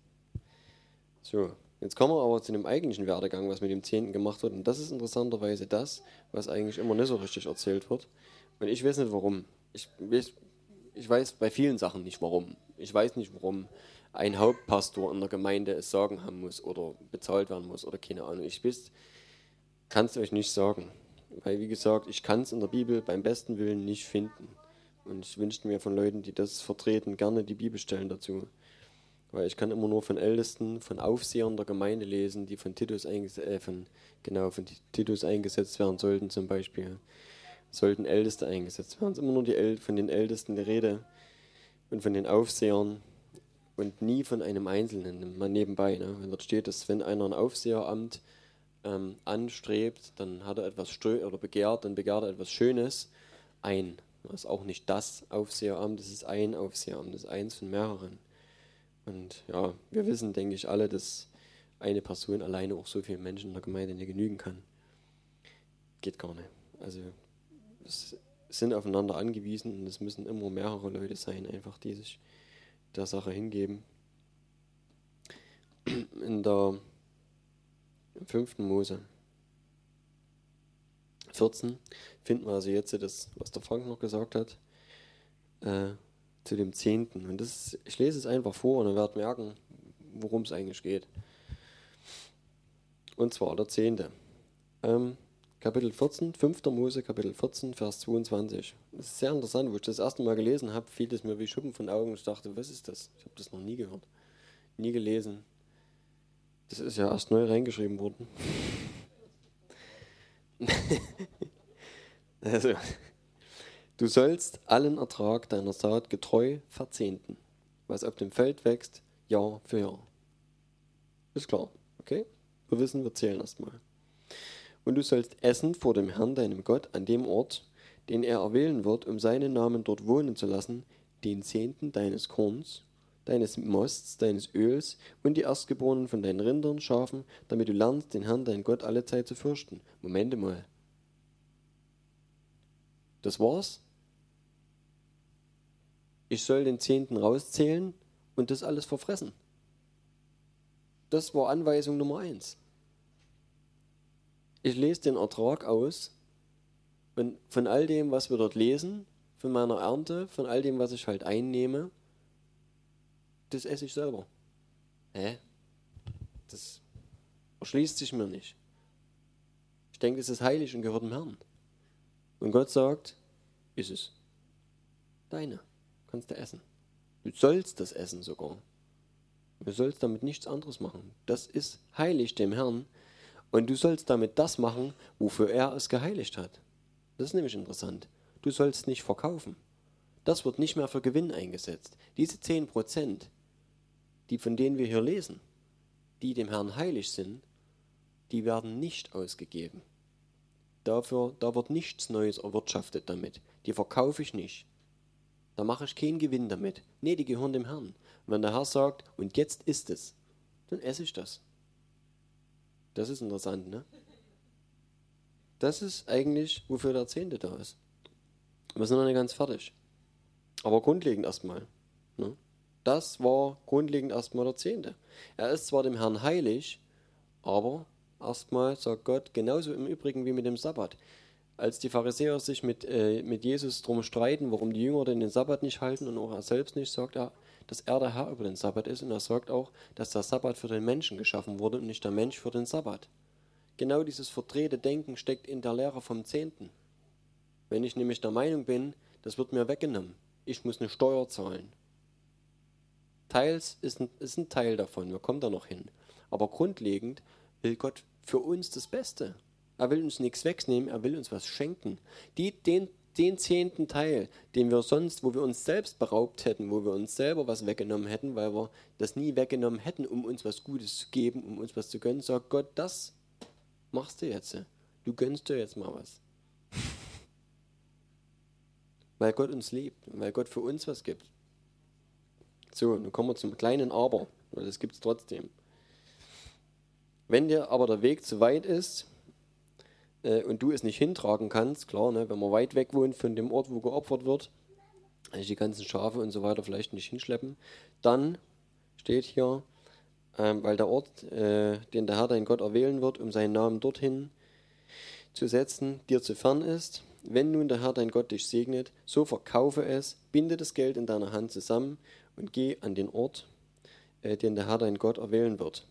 So, Jetzt kommen wir aber zu dem eigentlichen Werdegang, was mit dem Zehnten gemacht wird. Und das ist interessanterweise das, was eigentlich immer nicht so richtig erzählt wird. Und ich weiß nicht warum. Ich weiß, ich weiß bei vielen Sachen nicht warum. Ich weiß nicht, warum ein Hauptpastor in der Gemeinde es sagen haben muss oder bezahlt werden muss oder keine Ahnung. Ich weiß, kann es euch nicht sagen. Weil, wie gesagt, ich kann es in der Bibel beim besten Willen nicht finden. Und ich wünschte mir von Leuten, die das vertreten, gerne die Bibelstellen dazu. Weil ich kann immer nur von Ältesten, von Aufsehern der Gemeinde lesen, die von Titus, äh, von, genau, von Titus eingesetzt werden sollten zum Beispiel. Sollten Älteste eingesetzt werden. Es ist immer nur die von den Ältesten die Rede und von den Aufsehern und nie von einem Einzelnen, mal nebenbei. Ne? Wenn dort steht, dass wenn einer ein Aufseheramt ähm, anstrebt, dann hat er etwas oder begehrt, dann begehrt er etwas Schönes ein. Das ist auch nicht das Aufseheramt, das ist ein Aufseheramt, das ist eins von mehreren. Und ja, wir wissen, denke ich, alle, dass eine Person alleine auch so vielen Menschen in der Gemeinde nicht genügen kann. Geht gar nicht. Also es, sind aufeinander angewiesen und es müssen immer mehrere Leute sein, einfach die sich der Sache hingeben. In der im fünften Mose 14 finden wir also jetzt das, was der Frank noch gesagt hat, äh, zu dem Zehnten. Und das, ich lese es einfach vor und ihr werdet merken, worum es eigentlich geht. Und zwar der Zehnte. Ähm, Kapitel 14, 5. Mose, Kapitel 14, Vers 22. Das ist sehr interessant, wo ich das erste Mal gelesen habe, fiel es mir wie Schuppen von Augen. Ich dachte, was ist das? Ich habe das noch nie gehört, nie gelesen. Das ist ja erst neu reingeschrieben worden. also, du sollst allen Ertrag deiner Saat getreu verzehnten, was auf dem Feld wächst, Jahr für Jahr. Ist klar, okay? Wir wissen, wir zählen erstmal. Und du sollst essen vor dem Herrn, deinem Gott, an dem Ort, den er erwählen wird, um seinen Namen dort wohnen zu lassen, den Zehnten deines Korns, deines Mosts, deines Öls und die Erstgeborenen von deinen Rindern, Schafen, damit du lernst, den Herrn, deinen Gott, alle Zeit zu fürchten. Momente mal. Das war's? Ich soll den Zehnten rauszählen und das alles verfressen. Das war Anweisung Nummer eins ich lese den Ertrag aus und von all dem, was wir dort lesen, von meiner Ernte, von all dem, was ich halt einnehme, das esse ich selber. Hä? Das erschließt sich mir nicht. Ich denke, es ist heilig und gehört dem Herrn. Und Gott sagt, ist es. Deine. Kannst du essen. Du sollst das essen sogar. Du sollst damit nichts anderes machen. Das ist heilig dem Herrn. Und du sollst damit das machen, wofür er es geheiligt hat. Das ist nämlich interessant. Du sollst nicht verkaufen. Das wird nicht mehr für Gewinn eingesetzt. Diese 10%, die von denen wir hier lesen, die dem Herrn heilig sind, die werden nicht ausgegeben. Dafür, da wird nichts Neues erwirtschaftet damit. Die verkaufe ich nicht. Da mache ich keinen Gewinn damit. Nee, die gehören dem Herrn. Und wenn der Herr sagt, und jetzt ist es, dann esse ich das. Das ist interessant, ne? Das ist eigentlich, wofür der Zehnte da ist. Wir sind noch nicht ganz fertig. Aber grundlegend erstmal. Ne? Das war grundlegend erstmal der Zehnte. Er ist zwar dem Herrn heilig, aber erstmal sagt Gott, genauso im Übrigen wie mit dem Sabbat. Als die Pharisäer sich mit, äh, mit Jesus drum streiten, warum die Jünger denn den Sabbat nicht halten und auch er selbst nicht, sagt er, dass er der Herr über den Sabbat ist und er sagt auch, dass der Sabbat für den Menschen geschaffen wurde und nicht der Mensch für den Sabbat. Genau dieses verdrehte Denken steckt in der Lehre vom Zehnten. Wenn ich nämlich der Meinung bin, das wird mir weggenommen, ich muss eine Steuer zahlen. Teils ist ein, ist ein Teil davon, wir kommen da noch hin. Aber grundlegend will Gott für uns das Beste. Er will uns nichts wegnehmen, er will uns was schenken. Die, den den zehnten Teil, den wir sonst, wo wir uns selbst beraubt hätten, wo wir uns selber was weggenommen hätten, weil wir das nie weggenommen hätten, um uns was Gutes zu geben, um uns was zu gönnen, sagt Gott, das machst du jetzt. Du gönnst dir jetzt mal was. weil Gott uns liebt, weil Gott für uns was gibt. So, nun kommen wir zum kleinen Aber, weil das gibt es trotzdem. Wenn dir aber der Weg zu weit ist, äh, und du es nicht hintragen kannst, klar, ne, wenn man weit weg wohnt von dem Ort, wo geopfert wird, also die ganzen Schafe und so weiter vielleicht nicht hinschleppen, dann steht hier, ähm, weil der Ort, äh, den der Herr dein Gott erwählen wird, um seinen Namen dorthin zu setzen, dir zu fern ist. Wenn nun der Herr dein Gott dich segnet, so verkaufe es, binde das Geld in deiner Hand zusammen und geh an den Ort, äh, den der Herr dein Gott erwählen wird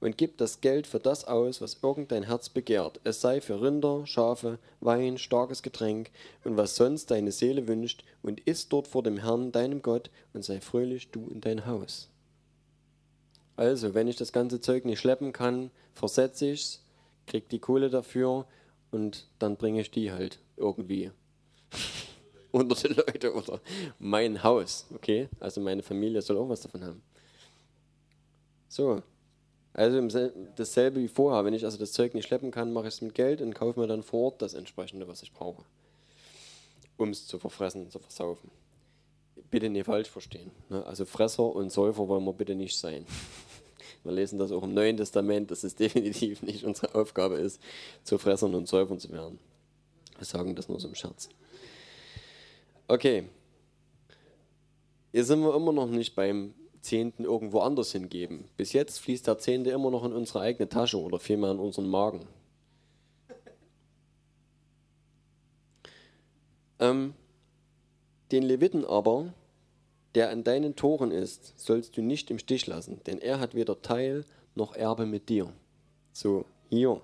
und gib das Geld für das aus, was irgendein Herz begehrt, es sei für Rinder, Schafe, Wein, starkes Getränk und was sonst deine Seele wünscht, und iss dort vor dem Herrn, deinem Gott, und sei fröhlich du und dein Haus. Also, wenn ich das ganze Zeug nicht schleppen kann, versetze ich's, krieg die Kohle dafür und dann bringe ich die halt irgendwie unter die Leute oder mein Haus, okay? Also meine Familie soll auch was davon haben. So, also dasselbe wie vorher. Wenn ich also das Zeug nicht schleppen kann, mache ich es mit Geld und kaufe mir dann vor Ort das entsprechende, was ich brauche, um es zu verfressen, zu versaufen. Bitte nicht falsch verstehen. Ne? Also Fresser und Säufer wollen wir bitte nicht sein. Wir lesen das auch im Neuen Testament, dass es definitiv nicht unsere Aufgabe ist, zu Fressern und Säufern zu werden. Wir sagen das nur so im Scherz. Okay. Hier sind wir immer noch nicht beim Zehnten irgendwo anders hingeben. Bis jetzt fließt der Zehnte immer noch in unsere eigene Tasche oder vielmehr in unseren Magen. Ähm, den Leviten aber, der an deinen Toren ist, sollst du nicht im Stich lassen, denn er hat weder Teil noch Erbe mit dir. So, hier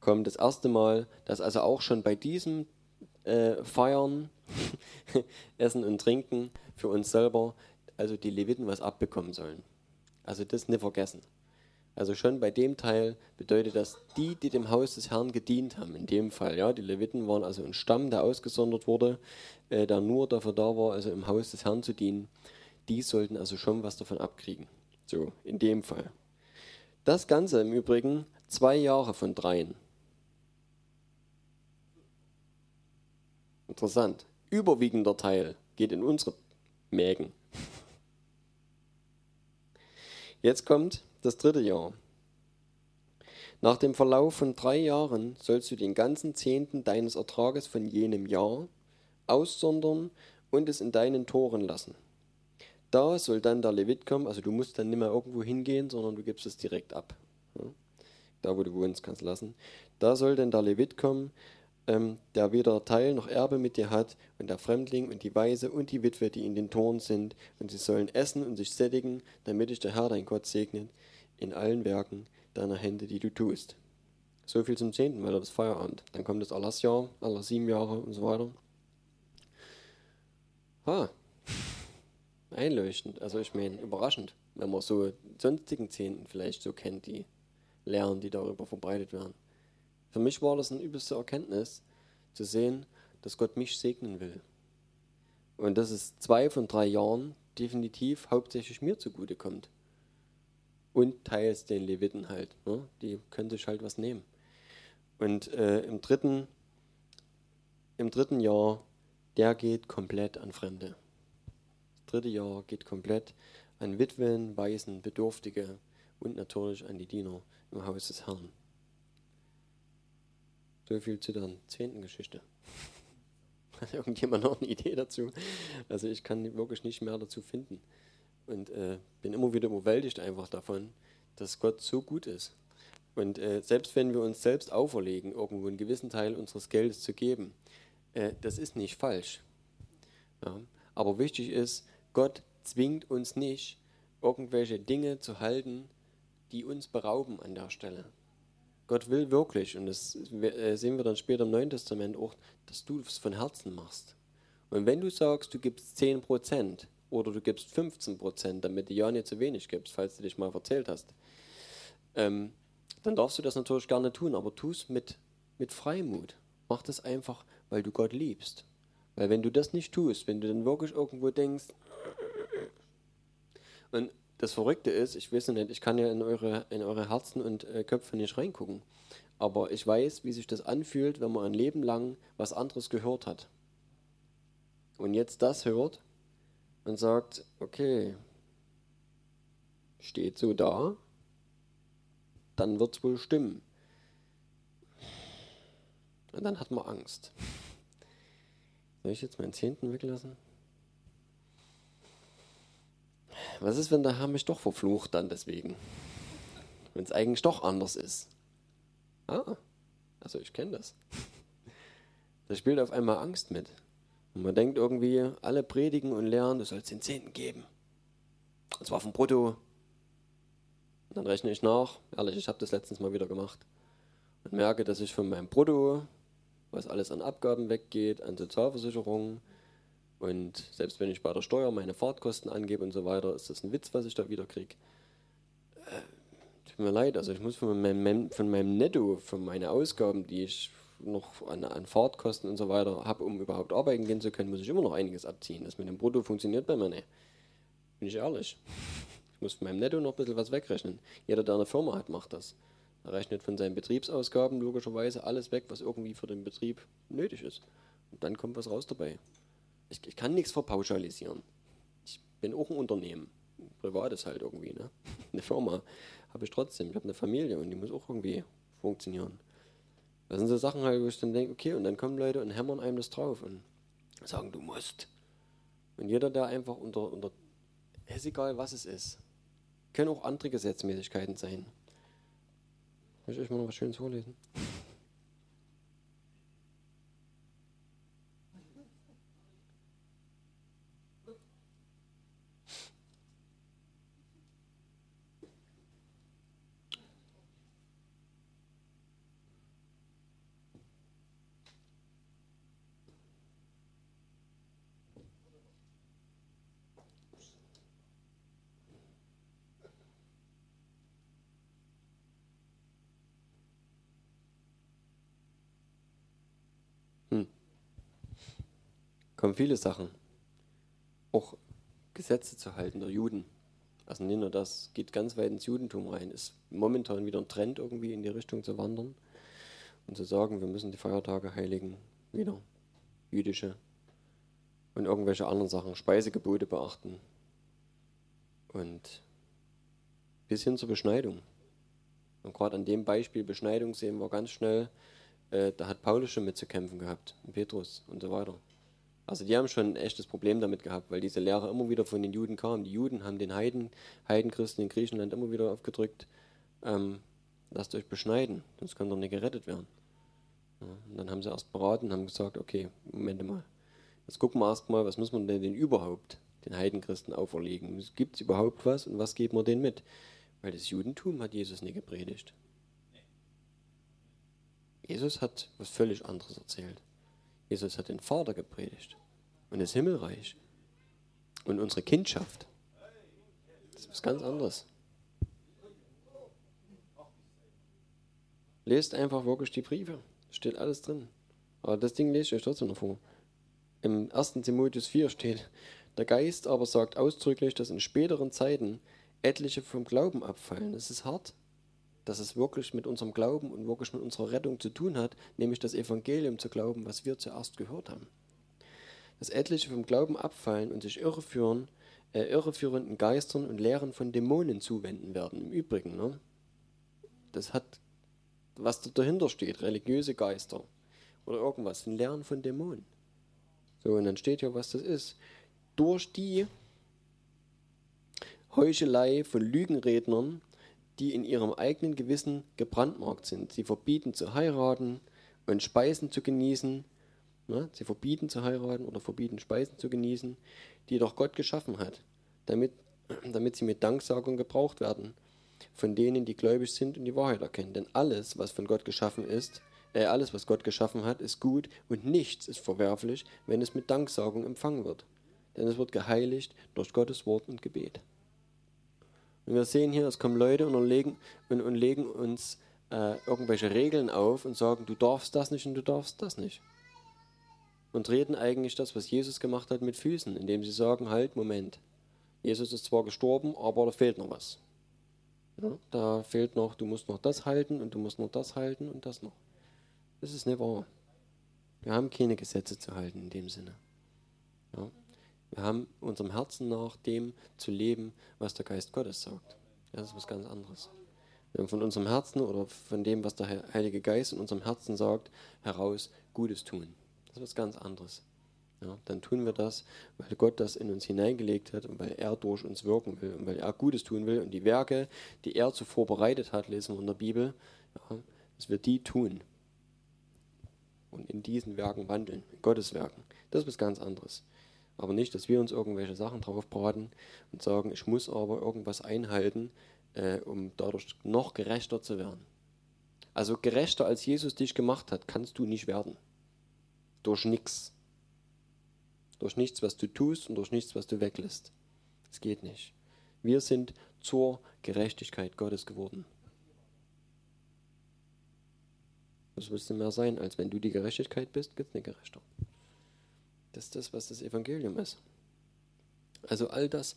kommt das erste Mal, dass also auch schon bei diesem äh, Feiern, Essen und Trinken für uns selber, also die Leviten was abbekommen sollen. Also das nicht vergessen. Also schon bei dem Teil bedeutet das, die, die dem Haus des Herrn gedient haben, in dem Fall, ja, die Leviten waren also ein Stamm, der ausgesondert wurde, äh, der nur dafür da war, also im Haus des Herrn zu dienen, die sollten also schon was davon abkriegen. So, in dem Fall. Das Ganze im Übrigen zwei Jahre von dreien. Interessant. Überwiegender Teil geht in unsere Mägen. Jetzt kommt das dritte Jahr. Nach dem Verlauf von drei Jahren sollst du den ganzen Zehnten deines Ertrages von jenem Jahr aussondern und es in deinen Toren lassen. Da soll dann der Levit kommen, also du musst dann nicht mehr irgendwo hingehen, sondern du gibst es direkt ab. Da, wo du wohnst, kannst du lassen. Da soll dann der Levit kommen, ähm, der weder Teil noch Erbe mit dir hat, und der Fremdling und die Weise und die Witwe, die in den Toren sind, und sie sollen essen und sich sättigen, damit dich der Herr dein Gott segnet in allen Werken deiner Hände, die du tust. So viel zum Zehnten, weil das Feierabend. Dann kommt das Allahsjahr, aller sieben Jahre und so weiter. Ha, einleuchtend. Also ich meine, überraschend, wenn man so sonstigen Zehnten vielleicht so kennt, die Lehren, die darüber verbreitet werden. Für mich war das eine übelste Erkenntnis, zu sehen, dass Gott mich segnen will. Und dass es zwei von drei Jahren definitiv hauptsächlich mir zugute kommt und teils den Leviten halt. Ne? Die können sich halt was nehmen. Und äh, im, dritten, im dritten Jahr, der geht komplett an Fremde. Das dritte Jahr geht komplett an Witwen, Waisen, Bedürftige und natürlich an die Diener im Haus des Herrn. So viel zu der zehnten Geschichte. Hat irgendjemand noch eine Idee dazu? Also ich kann wirklich nicht mehr dazu finden. Und äh, bin immer wieder überwältigt einfach davon, dass Gott so gut ist. Und äh, selbst wenn wir uns selbst auferlegen, irgendwo einen gewissen Teil unseres Geldes zu geben, äh, das ist nicht falsch. Ja? Aber wichtig ist, Gott zwingt uns nicht, irgendwelche Dinge zu halten, die uns berauben an der Stelle. Gott will wirklich, und das äh, sehen wir dann später im Neuen Testament auch, dass du es von Herzen machst. Und wenn du sagst, du gibst 10 Prozent, oder du gibst 15 Prozent, damit du ja nicht zu wenig gibst, falls du dich mal verzählt hast, ähm, dann darfst du das natürlich gerne tun, aber tu es mit, mit Freimut. Mach das einfach, weil du Gott liebst. Weil wenn du das nicht tust, wenn du dann wirklich irgendwo denkst, und das Verrückte ist, ich weiß nicht, ich kann ja in eure, in eure Herzen und äh, Köpfe nicht reingucken, aber ich weiß, wie sich das anfühlt, wenn man ein Leben lang was anderes gehört hat. Und jetzt das hört und sagt, okay, steht so da, dann wird es wohl stimmen. Und dann hat man Angst. Soll ich jetzt meinen Zehnten weglassen? Was ist, wenn der Herr mich doch verflucht dann deswegen? Wenn es eigentlich doch anders ist. Ah, also ich kenne das. Da spielt auf einmal Angst mit. Und man denkt irgendwie, alle predigen und lernen, du sollst den Zehnten geben. Und zwar vom Brutto. Und dann rechne ich nach. Ehrlich, ich habe das letztens mal wieder gemacht. Und merke, dass ich von meinem Brutto, was alles an Abgaben weggeht, an Sozialversicherung und selbst wenn ich bei der Steuer meine Fahrtkosten angebe und so weiter, ist das ein Witz, was ich da wieder kriege. Äh, tut mir leid, also ich muss von meinem, von meinem Netto, von meinen Ausgaben, die ich noch an, an Fahrtkosten und so weiter habe, um überhaupt arbeiten gehen zu können, muss ich immer noch einiges abziehen. Das mit dem Brutto funktioniert bei mir nicht. Bin ich ehrlich. Ich muss von meinem Netto noch ein bisschen was wegrechnen. Jeder, der eine Firma hat, macht das. Er rechnet von seinen Betriebsausgaben logischerweise alles weg, was irgendwie für den Betrieb nötig ist. Und dann kommt was raus dabei. Ich, ich kann nichts verpauschalisieren. Ich bin auch ein Unternehmen. Privat ist halt irgendwie, ne? Eine Firma habe ich trotzdem. Ich habe eine Familie und die muss auch irgendwie funktionieren. Das sind so Sachen halt, wo ich dann denke, okay, und dann kommen Leute und hämmern einem das drauf. Und sagen, du musst. Und jeder, der einfach unter, unter ist egal, was es ist, können auch andere Gesetzmäßigkeiten sein. Soll ich euch mal noch was Schönes vorlesen? Kommen viele Sachen. Auch Gesetze zu halten der Juden. Also nicht nur das, geht ganz weit ins Judentum rein. Ist momentan wieder ein Trend, irgendwie in die Richtung zu wandern und zu sagen, wir müssen die Feiertage heiligen, wieder jüdische und irgendwelche anderen Sachen, Speisegebote beachten. Und bis hin zur Beschneidung. Und gerade an dem Beispiel Beschneidung sehen wir ganz schnell, äh, da hat Paulus schon mit zu kämpfen gehabt, Petrus und so weiter. Also die haben schon ein echtes Problem damit gehabt, weil diese Lehre immer wieder von den Juden kam. Die Juden haben den Heiden, Heidenchristen in Griechenland immer wieder aufgedrückt, ähm, lasst euch beschneiden, sonst könnt ihr nicht gerettet werden. Ja, und dann haben sie erst beraten und haben gesagt, okay, Moment mal, jetzt gucken wir erstmal, was muss man denn, denn überhaupt den Heidenchristen auferlegen? Gibt es überhaupt was und was geben wir denen mit? Weil das Judentum hat Jesus nie gepredigt. Jesus hat was völlig anderes erzählt. Jesus hat den Vater gepredigt und das Himmelreich und unsere Kindschaft. Das ist was ganz anderes. Lest einfach wirklich die Briefe. Steht alles drin. Aber das Ding lese ich euch trotzdem noch vor. Im 1. Timotheus 4 steht, der Geist aber sagt ausdrücklich, dass in späteren Zeiten etliche vom Glauben abfallen. Das ist hart dass es wirklich mit unserem Glauben und wirklich mit unserer Rettung zu tun hat, nämlich das Evangelium zu glauben, was wir zuerst gehört haben. Dass etliche vom Glauben abfallen und sich irreführen, äh, irreführenden Geistern und Lehren von Dämonen zuwenden werden. Im Übrigen, ne? das hat, was da dahinter steht, religiöse Geister oder irgendwas, ein Lehren von Dämonen. So, und dann steht ja, was das ist. Durch die Heuchelei von Lügenrednern die in ihrem eigenen Gewissen gebrandmarkt sind. Sie verbieten zu heiraten und Speisen zu genießen. Ne? Sie verbieten zu heiraten oder verbieten Speisen zu genießen, die doch Gott geschaffen hat, damit, damit sie mit Danksagung gebraucht werden von denen, die gläubig sind und die Wahrheit erkennen. Denn alles, was von Gott geschaffen ist, äh, alles, was Gott geschaffen hat, ist gut und nichts ist verwerflich, wenn es mit Danksagung empfangen wird. Denn es wird geheiligt durch Gottes Wort und Gebet. Und wir sehen hier, es kommen Leute und legen, und, und legen uns äh, irgendwelche Regeln auf und sagen, du darfst das nicht und du darfst das nicht. Und treten eigentlich das, was Jesus gemacht hat, mit Füßen, indem sie sagen, halt, Moment, Jesus ist zwar gestorben, aber da fehlt noch was. Ja, da fehlt noch, du musst noch das halten und du musst noch das halten und das noch. Das ist nicht wahr. Wir haben keine Gesetze zu halten in dem Sinne. Ja. Wir haben unserem Herzen nach dem zu leben, was der Geist Gottes sagt. Das ist was ganz anderes. Wir haben von unserem Herzen oder von dem, was der Heilige Geist in unserem Herzen sagt, heraus Gutes tun. Das ist was ganz anderes. Ja, dann tun wir das, weil Gott das in uns hineingelegt hat und weil er durch uns wirken will und weil er Gutes tun will. Und die Werke, die er zuvor bereitet hat, lesen wir in der Bibel, ja, dass wir die tun. Und in diesen Werken wandeln, in Gottes Werken. Das ist was ganz anderes. Aber nicht, dass wir uns irgendwelche Sachen drauf braten und sagen, ich muss aber irgendwas einhalten, äh, um dadurch noch gerechter zu werden. Also gerechter als Jesus dich gemacht hat, kannst du nicht werden. Durch nichts. Durch nichts, was du tust und durch nichts, was du weglässt. Es geht nicht. Wir sind zur Gerechtigkeit Gottes geworden. Was willst du mehr sein, als wenn du die Gerechtigkeit bist, gibt es eine Gerechter. Das ist das, was das Evangelium ist. Also all das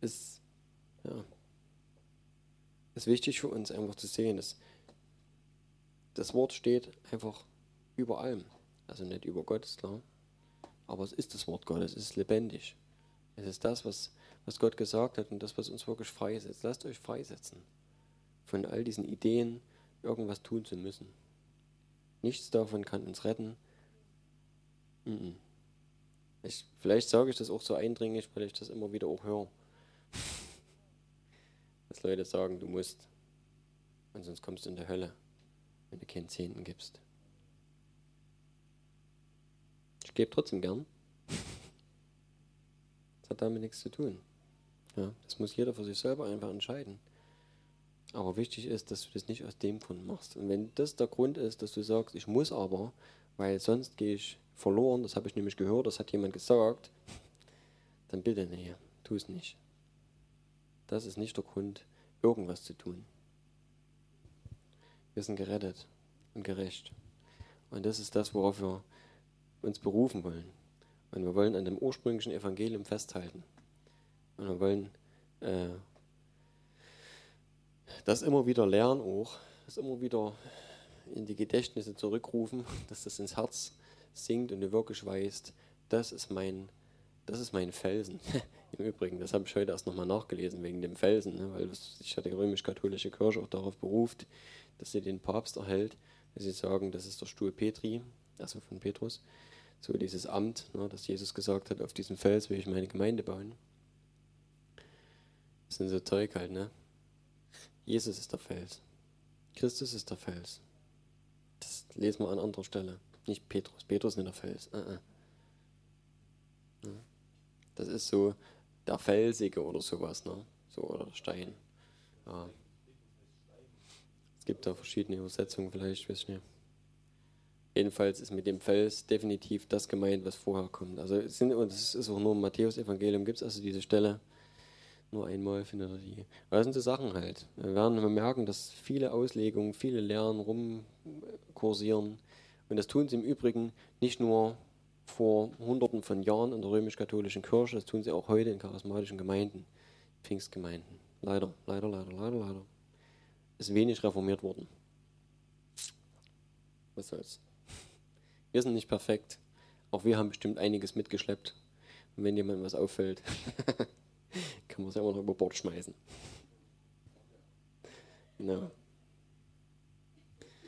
ist, ja, ist wichtig für uns einfach zu sehen, dass das Wort steht einfach über allem. Also nicht über Gott, ist klar. Aber es ist das Wort Gottes, es ist lebendig. Es ist das, was, was Gott gesagt hat und das, was uns wirklich freisetzt. Lasst euch freisetzen von all diesen Ideen, irgendwas tun zu müssen. Nichts davon kann uns retten. Ich, vielleicht sage ich das auch so eindringlich, weil ich das immer wieder auch höre. Dass Leute sagen, du musst, und sonst kommst du in die Hölle, wenn du keinen Zehnten gibst. Ich gebe trotzdem gern. Das hat damit nichts zu tun. Ja, das muss jeder für sich selber einfach entscheiden. Aber wichtig ist, dass du das nicht aus dem Grund machst. Und wenn das der Grund ist, dass du sagst, ich muss aber, weil sonst gehe ich verloren, das habe ich nämlich gehört, das hat jemand gesagt, dann bitte, nee, tu es nicht. Das ist nicht der Grund, irgendwas zu tun. Wir sind gerettet und gerecht. Und das ist das, worauf wir uns berufen wollen. Und wir wollen an dem ursprünglichen Evangelium festhalten. Und wir wollen äh, das immer wieder lernen auch, das immer wieder in die Gedächtnisse zurückrufen, dass das ins Herz sinkt und du wirklich weißt, das ist mein, das ist mein Felsen. Im Übrigen, das habe ich heute erst nochmal nachgelesen wegen dem Felsen, ne, weil sich ja die römisch-katholische Kirche auch darauf beruft, dass sie den Papst erhält, dass sie sagen, das ist der Stuhl Petri, also von Petrus, so dieses Amt, ne, dass Jesus gesagt hat, auf diesem Fels will ich meine Gemeinde bauen. Das sind so Zeug halt, ne? Jesus ist der Fels. Christus ist der Fels. Das lesen wir an anderer Stelle. Nicht Petrus. Petrus ist nicht der Fels. Uh -uh. Das ist so der Felsige oder sowas, ne? So, oder Stein. Ja. Es gibt da verschiedene Übersetzungen, vielleicht, weiß ich nicht. Jedenfalls ist mit dem Fels definitiv das gemeint, was vorher kommt. Also, sind, und das ist auch nur im Matthäus-Evangelium, gibt es also diese Stelle, nur einmal findet er die. Das sind so Sachen halt. Wir werden merken, dass viele Auslegungen, viele Lehren rumkursieren. Und das tun sie im Übrigen nicht nur vor Hunderten von Jahren in der römisch-katholischen Kirche, das tun sie auch heute in charismatischen Gemeinden, Pfingstgemeinden. Leider, leider, leider, leider, leider. Ist wenig reformiert worden. Was soll's. Wir sind nicht perfekt. Auch wir haben bestimmt einiges mitgeschleppt. Und wenn jemand was auffällt, kann man es ja immer noch über Bord schmeißen. Genau.